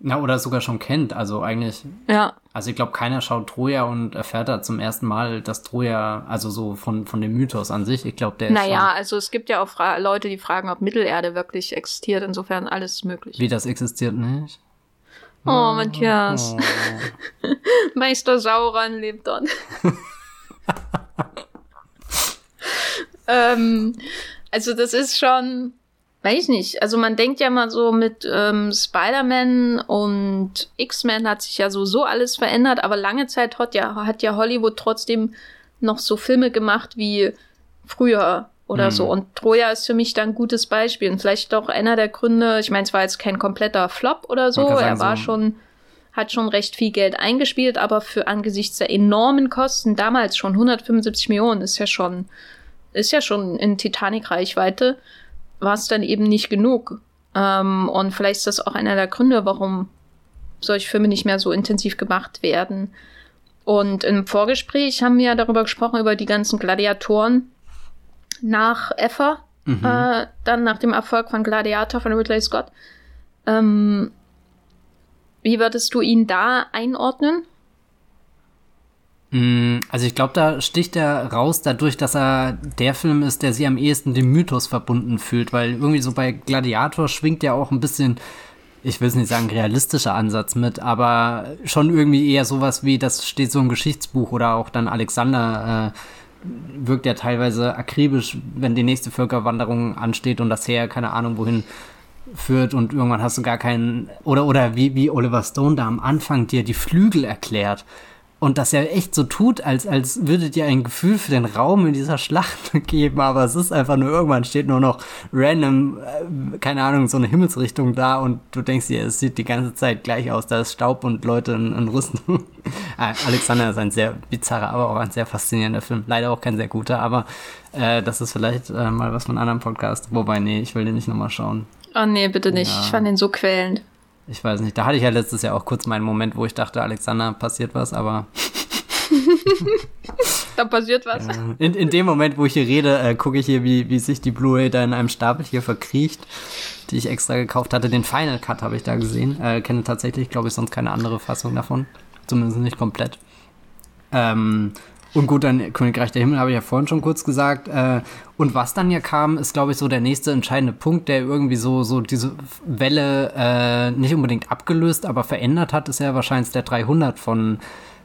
na, oder sogar schon kennt. Also eigentlich. Ja. Also ich glaube, keiner schaut Troja und erfährt da zum ersten Mal, dass Troja, also so von, von dem Mythos an sich, ich glaube, der naja, ist. Naja, also es gibt ja auch Fra Leute, die fragen, ob Mittelerde wirklich existiert. Insofern alles möglich. Wie das existiert nicht? Oh, oh Matthias. Oh. Meister Sauron lebt dort. ähm, also das ist schon weiß nicht. Also man denkt ja mal so mit ähm, Spider-Man und X-Men hat sich ja so so alles verändert, aber lange Zeit hat ja, hat ja Hollywood trotzdem noch so Filme gemacht wie früher oder mhm. so. Und Troja ist für mich da ein gutes Beispiel. Und vielleicht doch einer der Gründe, ich meine, es war jetzt kein kompletter Flop oder so, sagen, er war so schon, hat schon recht viel Geld eingespielt, aber für angesichts der enormen Kosten, damals schon 175 Millionen, ist ja schon, ist ja schon in Titanic-Reichweite war es dann eben nicht genug. Ähm, und vielleicht ist das auch einer der Gründe, warum solche Filme nicht mehr so intensiv gemacht werden. Und im Vorgespräch haben wir ja darüber gesprochen, über die ganzen Gladiatoren nach Effa, mhm. äh, dann nach dem Erfolg von Gladiator von Ridley Scott. Ähm, wie würdest du ihn da einordnen? Mm, also ich glaube, da sticht er raus dadurch, dass er der Film ist, der sich am ehesten dem Mythos verbunden fühlt, weil irgendwie so bei Gladiator schwingt ja auch ein bisschen, ich will es nicht sagen, realistischer Ansatz mit, aber schon irgendwie eher sowas wie, das steht so im Geschichtsbuch oder auch dann Alexander äh, wirkt ja teilweise akribisch, wenn die nächste Völkerwanderung ansteht und das Heer, keine Ahnung wohin führt und irgendwann hast du gar keinen, oder, oder wie, wie Oliver Stone da am Anfang dir die Flügel erklärt und das ja echt so tut, als, als würdet ihr ein Gefühl für den Raum in dieser Schlacht geben, aber es ist einfach nur, irgendwann steht nur noch random, äh, keine Ahnung, so eine Himmelsrichtung da und du denkst dir, es sieht die ganze Zeit gleich aus, da ist Staub und Leute in, in Rüstung. Ah, Alexander ist ein sehr bizarrer, aber auch ein sehr faszinierender Film. Leider auch kein sehr guter, aber äh, das ist vielleicht äh, mal was von einem anderen Podcast. Wobei, nee, ich will den nicht nochmal schauen. Oh nee, bitte nicht. Ja. Ich fand den so quälend ich weiß nicht, da hatte ich ja letztes Jahr auch kurz meinen Moment, wo ich dachte, Alexander, passiert was, aber. da passiert was. In, in dem Moment, wo ich hier rede, äh, gucke ich hier, wie, wie sich die Blu-ray da in einem Stapel hier verkriecht, die ich extra gekauft hatte. Den Final Cut habe ich da gesehen. Äh, kenne tatsächlich, glaube ich, sonst keine andere Fassung davon. Zumindest nicht komplett. Ähm, und gut, dann Königreich der Himmel habe ich ja vorhin schon kurz gesagt. Äh, und was dann ja kam, ist, glaube ich, so der nächste entscheidende Punkt, der irgendwie so, so diese Welle äh, nicht unbedingt abgelöst, aber verändert hat, ist ja wahrscheinlich der 300 von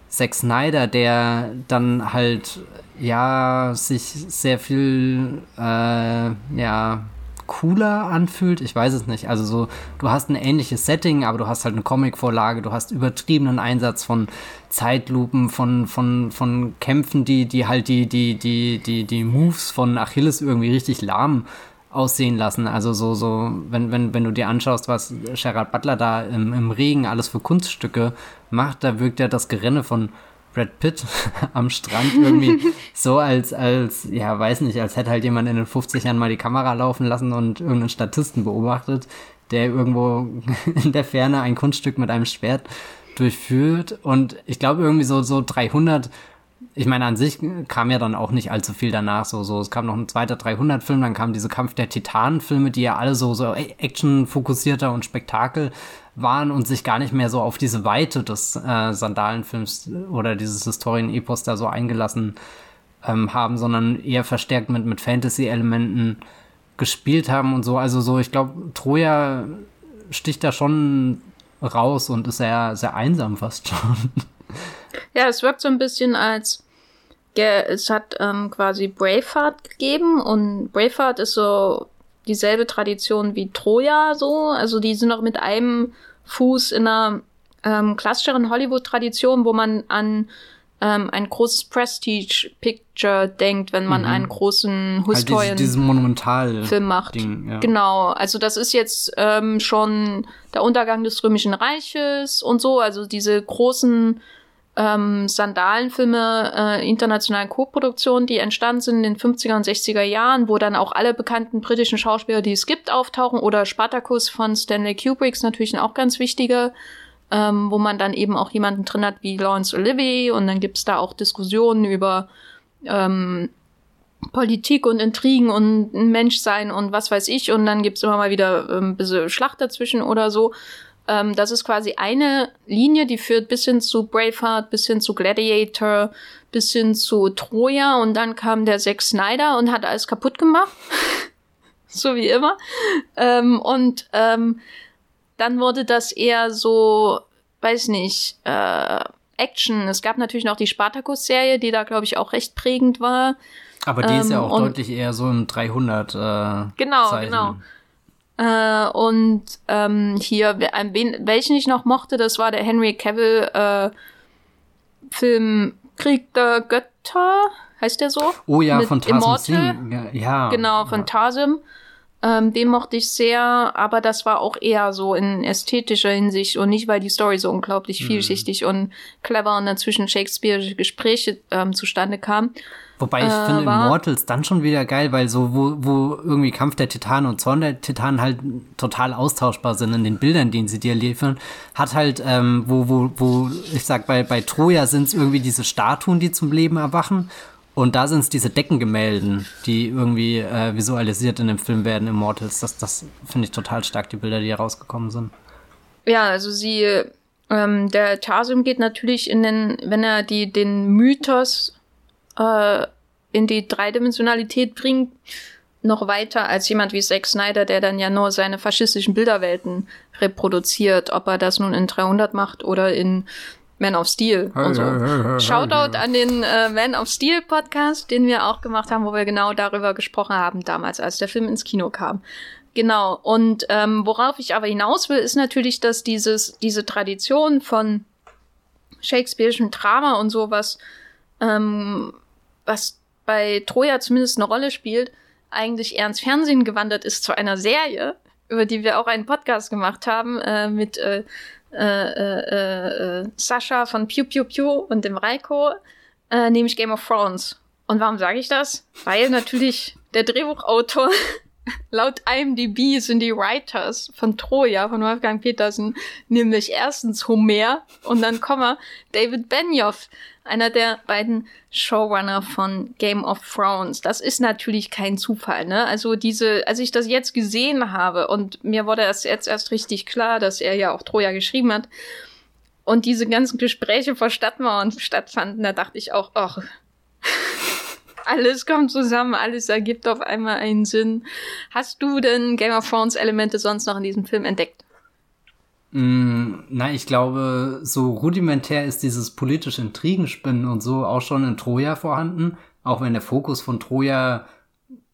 Zack Snyder, der dann halt, ja, sich sehr viel, äh, ja, cooler anfühlt. Ich weiß es nicht. Also so, du hast ein ähnliches Setting, aber du hast halt eine Comic-Vorlage, du hast übertriebenen Einsatz von Zeitlupen, von, von, von Kämpfen, die, die halt die, die, die, die, die Moves von Achilles irgendwie richtig lahm aussehen lassen. Also so, so, wenn, wenn, wenn du dir anschaust, was Gerard Butler da im, im Regen alles für Kunststücke macht, da wirkt ja das Gerenne von Brad Pitt am Strand irgendwie so als, als, ja, weiß nicht, als hätte halt jemand in den 50ern mal die Kamera laufen lassen und irgendeinen Statisten beobachtet, der irgendwo in der Ferne ein Kunststück mit einem Schwert durchführt. Und ich glaube irgendwie so, so 300, ich meine, an sich kam ja dann auch nicht allzu viel danach. So, so, es kam noch ein zweiter 300-Film, dann kam diese Kampf der Titanen-Filme, die ja alle so, so Action-fokussierter und Spektakel waren und sich gar nicht mehr so auf diese Weite des äh, Sandalenfilms oder dieses Historien-Epos da so eingelassen ähm, haben, sondern eher verstärkt mit, mit Fantasy-Elementen gespielt haben und so. Also so, ich glaube, Troja sticht da schon raus und ist sehr, sehr einsam fast schon. Ja, es wirkt so ein bisschen als es hat ähm, quasi Braveheart gegeben und Braveheart ist so dieselbe Tradition wie Troja so. Also die sind auch mit einem Fuß in einer ähm, klassischeren Hollywood-Tradition, wo man an ähm, ein großes Prestige-Picture denkt, wenn man mhm. einen großen Historien halt dieses, Monumental Film macht. Ding, ja. Genau, also das ist jetzt ähm, schon der Untergang des Römischen Reiches und so, also diese großen ähm, Sandalenfilme, äh, internationalen Co-Produktionen, die entstanden sind in den 50er und 60er Jahren, wo dann auch alle bekannten britischen Schauspieler, die es gibt, auftauchen. Oder Spartacus von Stanley Kubrick ist natürlich auch ganz wichtiger, ähm, wo man dann eben auch jemanden drin hat wie Laurence Olivier. Und dann gibt's da auch Diskussionen über ähm, Politik und Intrigen und ein Menschsein und was weiß ich. Und dann gibt's immer mal wieder ähm, ein bisschen Schlacht dazwischen oder so. Ähm, das ist quasi eine Linie, die führt bis hin zu Braveheart, bis hin zu Gladiator, bis hin zu Troja. Und dann kam der Zack Snyder und hat alles kaputt gemacht. so wie immer. Ähm, und ähm, dann wurde das eher so, weiß nicht, äh, Action. Es gab natürlich noch die Spartacus-Serie, die da, glaube ich, auch recht prägend war. Aber die ähm, ist ja ähm, auch deutlich eher so im 300 äh, Genau, Zeichen. genau. Äh, und ähm, hier, welchen ich noch mochte, das war der Henry Cavill äh, Film Krieg der Götter, heißt der so? Oh ja, Mit von Tarzan. Ja, ja, Genau, von ja. Tarzan. Ähm, den mochte ich sehr, aber das war auch eher so in ästhetischer Hinsicht und nicht, weil die Story so unglaublich mhm. vielschichtig und clever und dazwischen Shakespeare'ische Gespräche ähm, zustande kam. Wobei ich äh, finde Immortals dann schon wieder geil, weil so, wo, wo irgendwie Kampf der Titanen und Zorn der Titanen halt total austauschbar sind in den Bildern, die sie dir liefern, hat halt, ähm, wo, wo, wo, ich sag, bei, bei Troja sind es irgendwie diese Statuen, die zum Leben erwachen und da sind es diese Deckengemälden, die irgendwie äh, visualisiert in dem Film werden, Immortals. Das, das finde ich total stark, die Bilder, die hier rausgekommen sind. Ja, also sie, ähm, der Tarsum geht natürlich in den, wenn er die, den Mythos äh, in die Dreidimensionalität bringt, noch weiter als jemand wie Zack Snyder, der dann ja nur seine faschistischen Bilderwelten reproduziert, ob er das nun in 300 macht oder in man of Steel und so. Shoutout an den äh, Man of Steel Podcast, den wir auch gemacht haben, wo wir genau darüber gesprochen haben damals, als der Film ins Kino kam. Genau. Und ähm, worauf ich aber hinaus will, ist natürlich, dass dieses, diese Tradition von Shakespeare'schem Drama und sowas, ähm, was bei Troja zumindest eine Rolle spielt, eigentlich eher ins Fernsehen gewandert ist zu einer Serie, über die wir auch einen Podcast gemacht haben, äh, mit äh, äh, äh, äh, Sascha von Pew Pew Pew und dem Reiko, äh, nämlich Game of Thrones. Und warum sage ich das? Weil natürlich der Drehbuchautor Laut IMDb sind die Writers von Troja von Wolfgang Petersen nämlich erstens Homer und dann Komma David Benioff, einer der beiden Showrunner von Game of Thrones. Das ist natürlich kein Zufall, ne? Also diese, als ich das jetzt gesehen habe und mir wurde es jetzt erst richtig klar, dass er ja auch Troja geschrieben hat und diese ganzen Gespräche vor Stadtmauern stattfanden, da dachte ich auch, ach, alles kommt zusammen, alles ergibt auf einmal einen Sinn. Hast du denn Game of Thrones Elemente sonst noch in diesem Film entdeckt? Mm, na, ich glaube, so rudimentär ist dieses politische Intrigenspinnen und so auch schon in Troja vorhanden, auch wenn der Fokus von Troja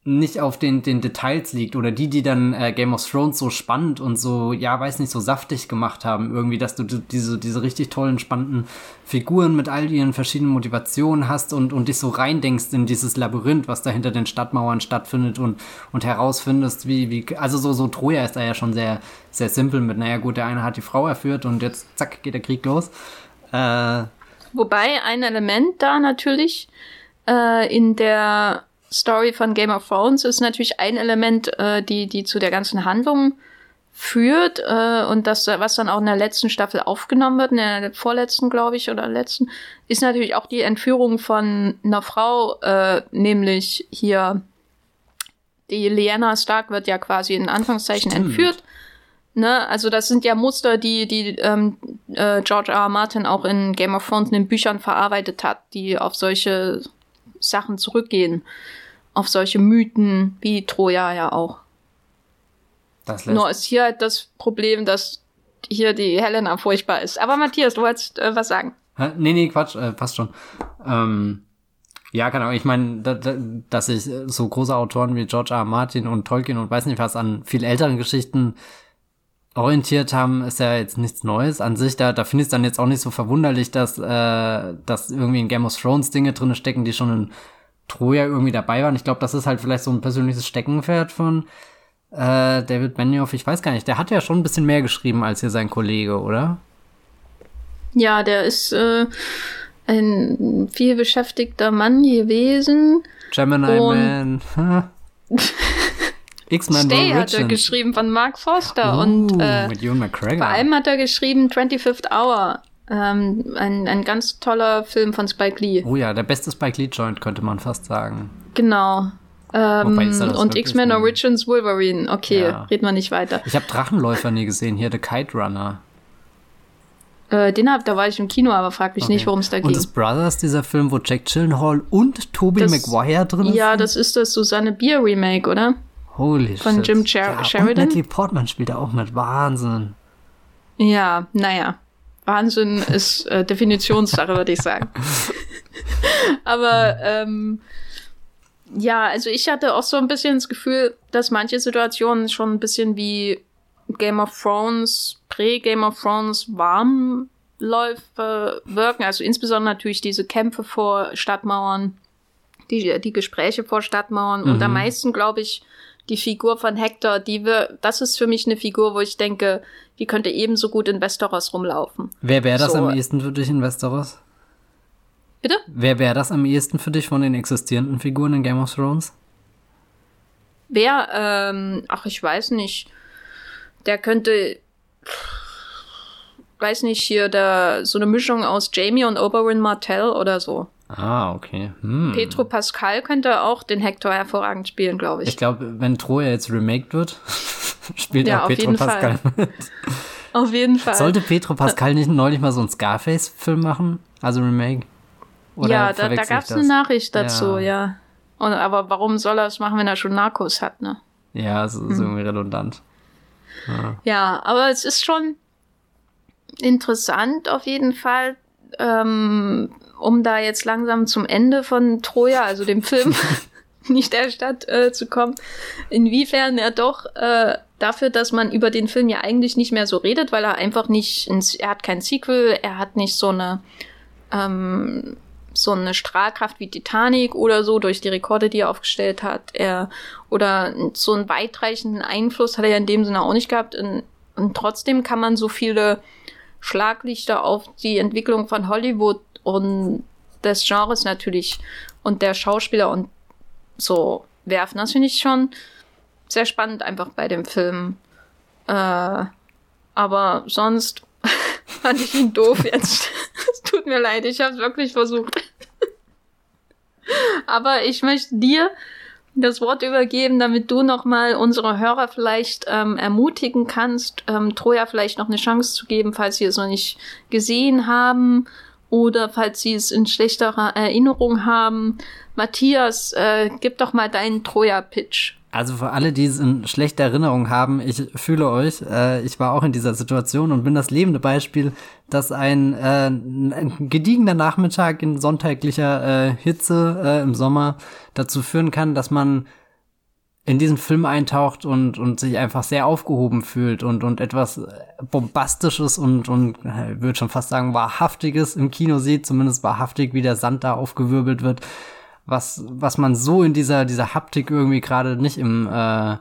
nicht auf den, den Details liegt oder die, die dann äh, Game of Thrones so spannend und so, ja, weiß nicht, so saftig gemacht haben, irgendwie, dass du diese, diese richtig tollen, spannenden Figuren mit all ihren verschiedenen Motivationen hast und, und dich so reindenkst in dieses Labyrinth, was da hinter den Stadtmauern stattfindet und, und herausfindest, wie, wie, also so, so Troja ist da ja schon sehr, sehr simpel mit, naja, gut, der eine hat die Frau erführt und jetzt zack, geht der Krieg los. Äh, Wobei ein Element da natürlich äh, in der Story von Game of Thrones ist natürlich ein Element, äh, die, die zu der ganzen Handlung führt äh, und das, was dann auch in der letzten Staffel aufgenommen wird, in der vorletzten, glaube ich, oder letzten, ist natürlich auch die Entführung von einer Frau, äh, nämlich hier die Lyanna Stark wird ja quasi in Anführungszeichen Stimmt. entführt. Ne? Also das sind ja Muster, die, die ähm, äh, George R. R. Martin auch in Game of Thrones in den Büchern verarbeitet hat, die auf solche Sachen zurückgehen auf solche Mythen wie Troja ja auch. Das Nur ist hier halt das Problem, dass hier die Helena furchtbar ist. Aber Matthias, du wolltest äh, was sagen. Hä? Nee, nee, Quatsch, äh, passt schon. Ähm, ja, genau. Ich meine, da, da, dass sich so große Autoren wie George R. R. Martin und Tolkien und weiß nicht was an viel älteren Geschichten orientiert haben, ist ja jetzt nichts Neues an sich. Da, da finde ich es dann jetzt auch nicht so verwunderlich, dass, äh, dass irgendwie in Game of Thrones Dinge drin stecken, die schon in Troja irgendwie dabei waren. Ich glaube, das ist halt vielleicht so ein persönliches Steckenpferd von äh, David Benioff. Ich weiß gar nicht, der hat ja schon ein bisschen mehr geschrieben als hier sein Kollege, oder? Ja, der ist äh, ein viel beschäftigter Mann gewesen. Gemini Man. X-Men Stay hat er geschrieben von Mark Forster uh, und äh, mit Ewan McGregor. vor allem hat er geschrieben 25th Hour Ähm, ein, ein ganz toller Film von Spike Lee. Oh ja, der beste Spike Lee-Joint, könnte man fast sagen. Genau. Ähm, und X-Men? Origins Wolverine. Okay, Ja. reden wir nicht weiter. Ich habe Drachenläufer nie gesehen, hier The Kite Runner. Äh, den hab, da war ich im Kino, aber frag mich nicht, Okay. worum es da Und ging. das Brothers, dieser Film, wo Jack Gyllenhaal und Tobey Maguire drin ist? Ja, das ist das Susanne Bier Remake, oder? Holy von shit. Jim Sher- ja, Und Sheridan? Natalie Portman spielt da auch mit. Wahnsinn. Ja, naja. Wahnsinn ist äh, Definitionssache, würde ich sagen. Aber ähm, ja, also ich hatte auch so ein bisschen das Gefühl, dass manche Situationen schon ein bisschen wie Game of Thrones, Prä-Game of Thrones Warmläufe wirken. Also insbesondere natürlich diese Kämpfe vor Stadtmauern, die, die Gespräche vor Stadtmauern und Mhm. am meisten, glaube ich, die Figur von Hector, die wir, das ist für mich eine Figur, wo ich denke, die könnte ebenso gut in Westeros rumlaufen. Wer wäre das So. am ehesten für dich in Westeros? Bitte? Wer wäre das am ehesten für dich von den existierenden Figuren in Game of Thrones? Wer, ähm, ach, ich weiß nicht. Der könnte, weiß nicht, hier da so eine Mischung aus Jamie und Oberyn Martell oder so. Ah, okay. Hm. Petro Pascal könnte auch den Hector hervorragend spielen, glaube ich. Ich glaube, wenn Troja jetzt remaked wird, spielt Ja, auch Petro Pascal mit. Auf jeden Fall. Sollte Petro Pascal nicht neulich mal so einen Scarface-Film machen? Also Remake? Oder ja, da, da gab es eine Nachricht dazu, Ja. ja. Und, aber warum soll er es machen, wenn er schon Narcos hat, ne? Ja, es Hm. ist irgendwie redundant. Ja, aber es ist schon interessant auf jeden Fall, ähm, um da jetzt langsam zum Ende von Troja, also dem Film, nicht der Stadt äh, zu kommen, inwiefern er doch äh, dafür, dass man über den Film ja eigentlich nicht mehr so redet, weil er einfach nicht, ins, er hat kein Sequel, er hat nicht so eine ähm, so eine Strahlkraft wie Titanic oder so durch die Rekorde, die er aufgestellt hat. Er oder so einen weitreichenden Einfluss hat er ja in dem Sinne auch nicht gehabt. Und, und trotzdem kann man so viele Schlaglichter auf die Entwicklung von Hollywood und des Genres natürlich und der Schauspieler und so werfen. Das finde ich schon sehr spannend einfach bei dem Film. Äh, aber sonst fand ich ihn doof jetzt. Es tut mir leid, ich habe es wirklich versucht. Aber ich möchte dir das Wort übergeben, damit du nochmal unsere Hörer vielleicht ähm, ermutigen kannst, ähm, Troja vielleicht noch eine Chance zu geben, falls sie es noch nicht gesehen haben oder falls sie es in schlechterer Erinnerung haben. Matthias, äh, gib doch mal deinen Troja-Pitch. Also für alle, die es in schlechter Erinnerung haben, ich fühle euch, äh, ich war auch in dieser Situation und bin das lebende Beispiel, dass ein, äh, ein gediegener Nachmittag in sonntäglicher äh, Hitze äh, im Sommer dazu führen kann, dass man in diesen Film eintaucht und, und sich einfach sehr aufgehoben fühlt und, und etwas Bombastisches und, und äh, ich würde schon fast sagen, Wahrhaftiges im Kino sieht, zumindest wahrhaftig, wie der Sand da aufgewirbelt wird was, was man so in dieser, dieser Haptik irgendwie gerade nicht im äh,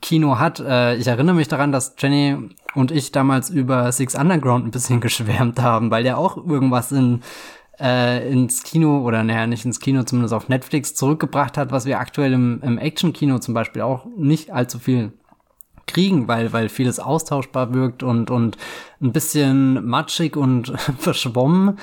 Kino hat. Äh, ich erinnere mich daran, dass Jenny und ich damals über Six Underground ein bisschen geschwärmt haben, weil der auch irgendwas in, äh, ins Kino oder naja, nicht ins Kino, zumindest auf Netflix zurückgebracht hat, was wir aktuell im, im Action-Kino zum Beispiel auch nicht allzu viel kriegen, weil, weil vieles austauschbar wirkt und, und ein bisschen matschig und verschwommen.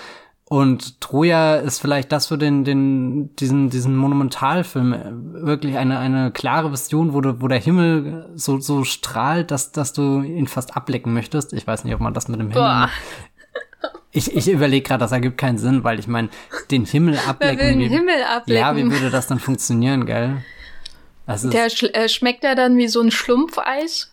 Und Troja ist vielleicht das für den, den, diesen, diesen Monumentalfilm äh, wirklich eine, eine klare Vision, wo, du, wo der Himmel so, so strahlt, dass, dass du ihn fast ablecken möchtest. Ich weiß nicht, ob man das mit dem Himmel. Ich, ich überlege gerade, das ergibt keinen Sinn, weil ich meine, den Himmel Wer ablecken. will den Himmel ablecken? ja, wie würde das dann funktionieren, gell? Der schl- äh, schmeckt er dann wie so ein Schlumpfeis?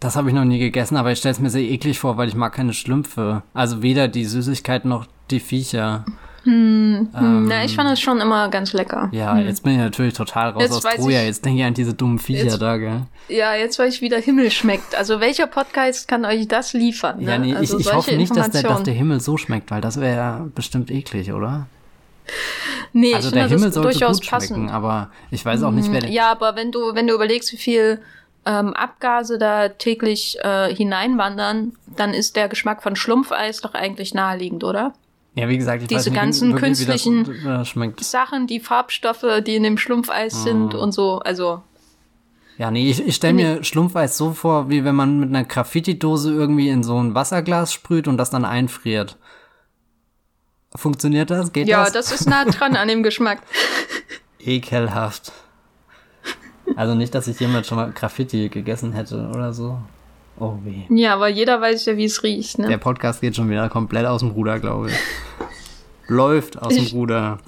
das habe ich noch nie gegessen, aber ich stelle es mir sehr eklig vor, weil ich mag keine Schlümpfe. Also weder die Süßigkeit noch die Viecher. Hm, Na, ich fand das schon immer ganz lecker. Ja, jetzt bin ich natürlich total raus Hm. Jetzt aus Troja. ich- Jetzt denke ich an diese dummen Viecher Jetzt- da, gell? Ja, jetzt weiß ich, wie der Himmel schmeckt. Also welcher Podcast kann euch das liefern? Ne? Ja, nee, also ich, ich hoffe nicht, dass der, dass der Himmel so schmeckt, weil das wäre ja bestimmt eklig, oder? Nee, Also ich der finde Himmel das sollte durchaus gut passend. schmecken, aber ich weiß auch nicht, wer der... Ja, aber wenn du, wenn du überlegst, wie viel ähm, Abgase da täglich äh, hineinwandern, dann ist der Geschmack von Schlumpfeis doch eigentlich naheliegend, oder? Ja, wie gesagt, ich diese weiß nicht ganzen wirklich, das, künstlichen- schmeckt. Sachen, die Farbstoffe, die in dem Schlumpfeis Ah. sind und so, also Ja, nee, ich, ich stelle mir Schlumpfeis so vor, wie wenn man mit einer Graffiti-Dose irgendwie in so ein Wasserglas sprüht und das dann einfriert. Funktioniert das? Geht ja, das? das ist nah dran an dem Geschmack. Ekelhaft. Also nicht, dass ich jemand schon mal Graffiti gegessen hätte oder so. Oh weh. Ja, aber jeder weiß ja, wie es riecht, ne? Der Podcast geht schon wieder komplett aus dem Ruder, glaube ich. Läuft aus dem Ruder.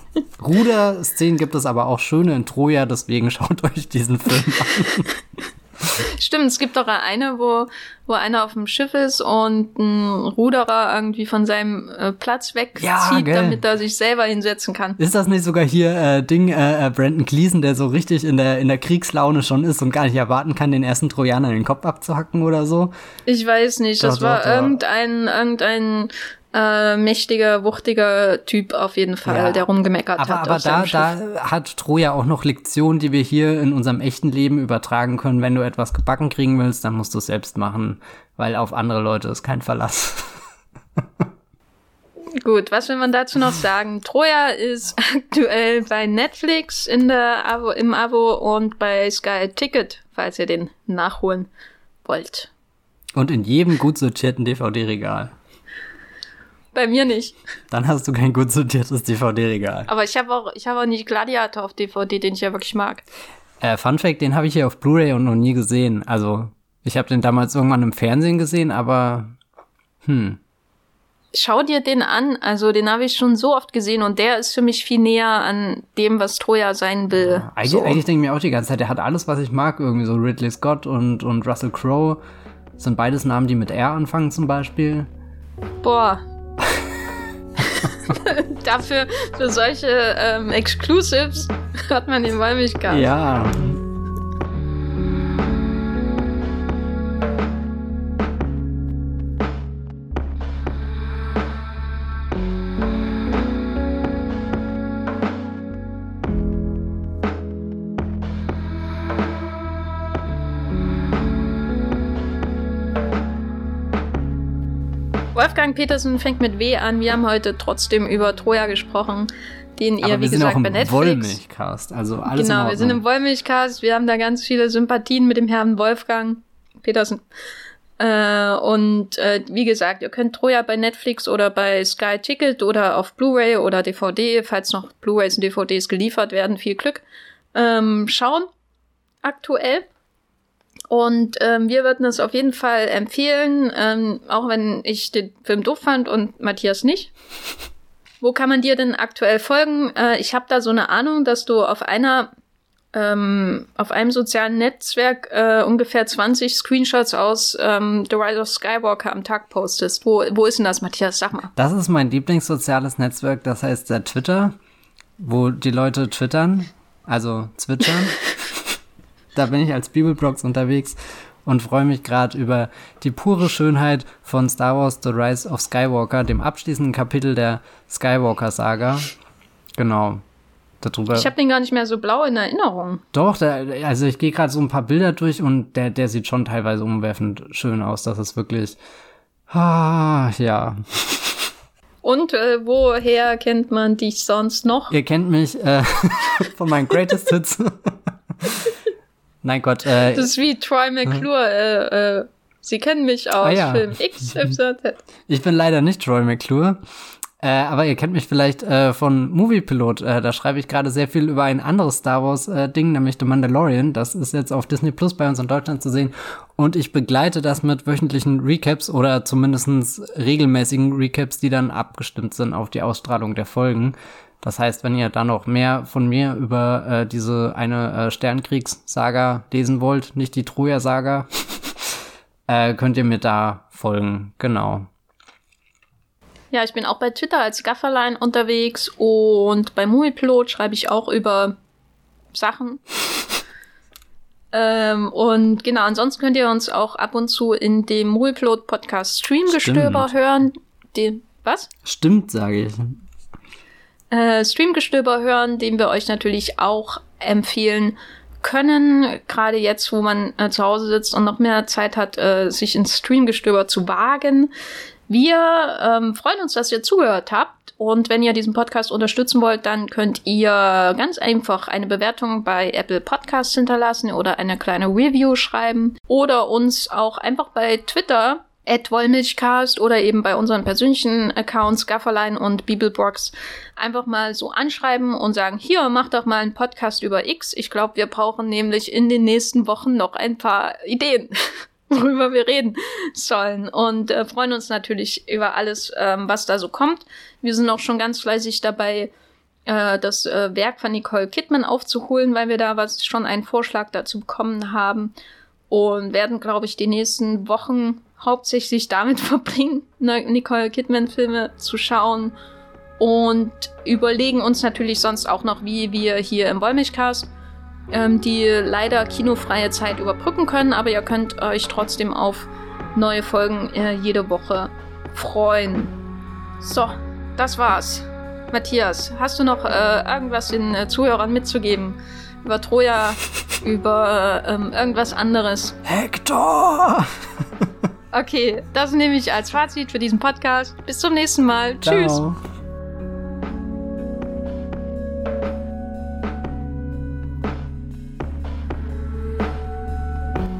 Ruder-Szenen gibt es aber auch schöne in Troja, deswegen schaut euch diesen Film an. Stimmt, es gibt doch eine, wo, wo einer auf dem Schiff ist und ein Ruderer irgendwie von seinem äh, Platz wegzieht, Ja, damit er sich selber hinsetzen kann. Ist das nicht sogar hier äh, Ding, äh, äh, Brandon Gleason, der so richtig in der, in der Kriegslaune schon ist und gar nicht erwarten kann, den ersten Trojaner in den Kopf abzuhacken oder so? Ich weiß nicht, das Doch, war doch, doch. irgendein, irgendein äh, mächtiger, wuchtiger Typ auf jeden Fall, Ja. der rumgemeckert Aber, hat. aber da, da hat Troja auch noch Lektionen, die wir hier in unserem echten Leben übertragen können. Wenn du etwas gebacken kriegen willst, dann musst du es selbst machen, weil auf andere Leute ist kein Verlass. Gut, was will man dazu noch sagen? Troja ist aktuell bei Netflix in der Abo, im Abo und bei Sky Ticket, falls ihr den nachholen wollt. Und in jedem gut sortierten DVD-Regal. Bei mir nicht. Dann hast du kein gut sortiertes DVD-Regal. Aber ich habe auch, ich habe auch nicht Gladiator auf DVD, den ich ja wirklich mag. Äh, Fun Fact, den habe ich hier auf Blu-ray und noch nie gesehen. Also, ich habe den damals irgendwann im Fernsehen gesehen, aber hm. Schau dir den an, also den habe ich schon so oft gesehen und der ist für mich viel näher an dem, was Troja sein will. Eigentlich, so. eigentlich denke ich mir auch die ganze Zeit, der hat alles, was ich mag. Irgendwie so Ridley Scott und, und Russell Crowe. Das sind beides Namen, die mit R anfangen zum Beispiel. Boah. Dafür, für solche ähm, Exclusives hat man den Wollmilchgast. Ja. Wolfgang Petersen fängt mit W an. Wir haben heute trotzdem über Troja gesprochen, den ihr, wie wir sind gesagt, bei im Netflix. Wollmilchcast. Also alles genau, wir sind im Wollmilchcast. Wir haben da ganz viele Sympathien mit dem Herrn Wolfgang Petersen. Äh, und äh, wie gesagt, ihr könnt Troja bei Netflix oder bei Sky Ticket oder auf Blu-ray oder DVD, falls noch Blu-rays und DVDs geliefert werden, viel Glück, ähm, schauen. Aktuell. Und ähm, wir würden es auf jeden Fall empfehlen, ähm, auch wenn ich den Film doof fand und Matthias nicht. Wo kann man dir denn aktuell folgen? Äh, ich habe da so eine Ahnung, dass du auf einer ähm, auf einem sozialen Netzwerk äh, ungefähr 20 Screenshots aus ähm, The Rise of Skywalker am Tag postest. Wo, wo ist denn das, Matthias? Sag mal. Das ist mein Lieblingssoziales Netzwerk, das heißt der Twitter, wo die Leute twittern, also zwitschern. da bin ich als Bibelblogs unterwegs und freue mich gerade über die pure Schönheit von Star Wars The Rise of Skywalker, dem abschließenden Kapitel der Skywalker-Saga. Genau. Darüber. Ich habe den gar nicht mehr so blau in Erinnerung. Doch, da, also ich gehe gerade so ein paar Bilder durch und der, der sieht schon teilweise umwerfend schön aus. Das ist wirklich. Ah, ja. Und äh, woher kennt man dich sonst noch? Ihr kennt mich äh, von meinen Greatest Hits. Nein Gott, äh, Das ist wie Troy McClure. Äh, äh, Sie kennen mich aus Ah, ja. Film XYZ. ich bin leider nicht Troy McClure. Äh, aber ihr kennt mich vielleicht äh, von Movie Pilot. Äh, da schreibe ich gerade sehr viel über ein anderes Star Wars äh, Ding, nämlich The Mandalorian. Das ist jetzt auf Disney Plus bei uns in Deutschland zu sehen. Und ich begleite das mit wöchentlichen Recaps oder zumindestens regelmäßigen Recaps, die dann abgestimmt sind auf die Ausstrahlung der Folgen. Das heißt, wenn ihr da noch mehr von mir über äh, diese eine äh, Sternkriegs-Saga lesen wollt, nicht die Troja-Saga, äh, könnt ihr mir da folgen. Genau. Ja, ich bin auch bei Twitter als Gafferlein unterwegs und bei Moviepilot schreibe ich auch über Sachen. ähm, und genau, ansonsten könnt ihr uns auch ab und zu in dem Moviepilot Podcast Streamgestöber Stimmt. hören. Den, was? Stimmt, sage ich. Äh, Streamgestöber hören, den wir euch natürlich auch empfehlen können. Gerade jetzt, wo man äh, zu Hause sitzt und noch mehr Zeit hat, äh, sich ins Streamgestöber zu wagen. Wir ähm, freuen uns, dass ihr zugehört habt. Und wenn ihr diesen Podcast unterstützen wollt, dann könnt ihr ganz einfach eine Bewertung bei Apple Podcasts hinterlassen oder eine kleine Review schreiben oder uns auch einfach bei Twitter Wollmilchcast oder eben bei unseren persönlichen Accounts Gafferlein und Bibelbox einfach mal so anschreiben und sagen, hier, mach doch mal einen Podcast über X. Ich glaube, wir brauchen nämlich in den nächsten Wochen noch ein paar Ideen, worüber wir reden sollen. Und äh, freuen uns natürlich über alles, ähm, was da so kommt. Wir sind auch schon ganz fleißig dabei, äh, das äh, Werk von Nicole Kidman aufzuholen, weil wir da was schon einen Vorschlag dazu bekommen haben und werden, glaube ich, die nächsten Wochen hauptsächlich damit verbringen, Nicole Kidman-Filme zu schauen und überlegen uns natürlich sonst auch noch, wie wir hier im Wollmilchcast ähm, die leider kinofreie Zeit überbrücken können, aber ihr könnt euch trotzdem auf neue Folgen äh, jede Woche freuen. So, das war's. Matthias, hast du noch äh, irgendwas den äh, Zuhörern mitzugeben? Über Troja, über ähm, irgendwas anderes? Hector! okay, das nehme ich als Fazit für diesen Podcast. Bis zum nächsten Mal. Ciao. Tschüss.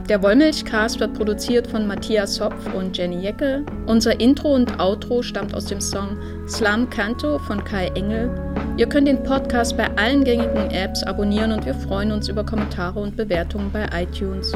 Der Wollmilchcast wird produziert von Matthias Hopf und Jenny Jeckel. Unser Intro und Outro stammt aus dem Song Slam Canto von Kai Engel. Ihr könnt den Podcast bei allen gängigen Apps abonnieren und wir freuen uns über Kommentare und Bewertungen bei iTunes.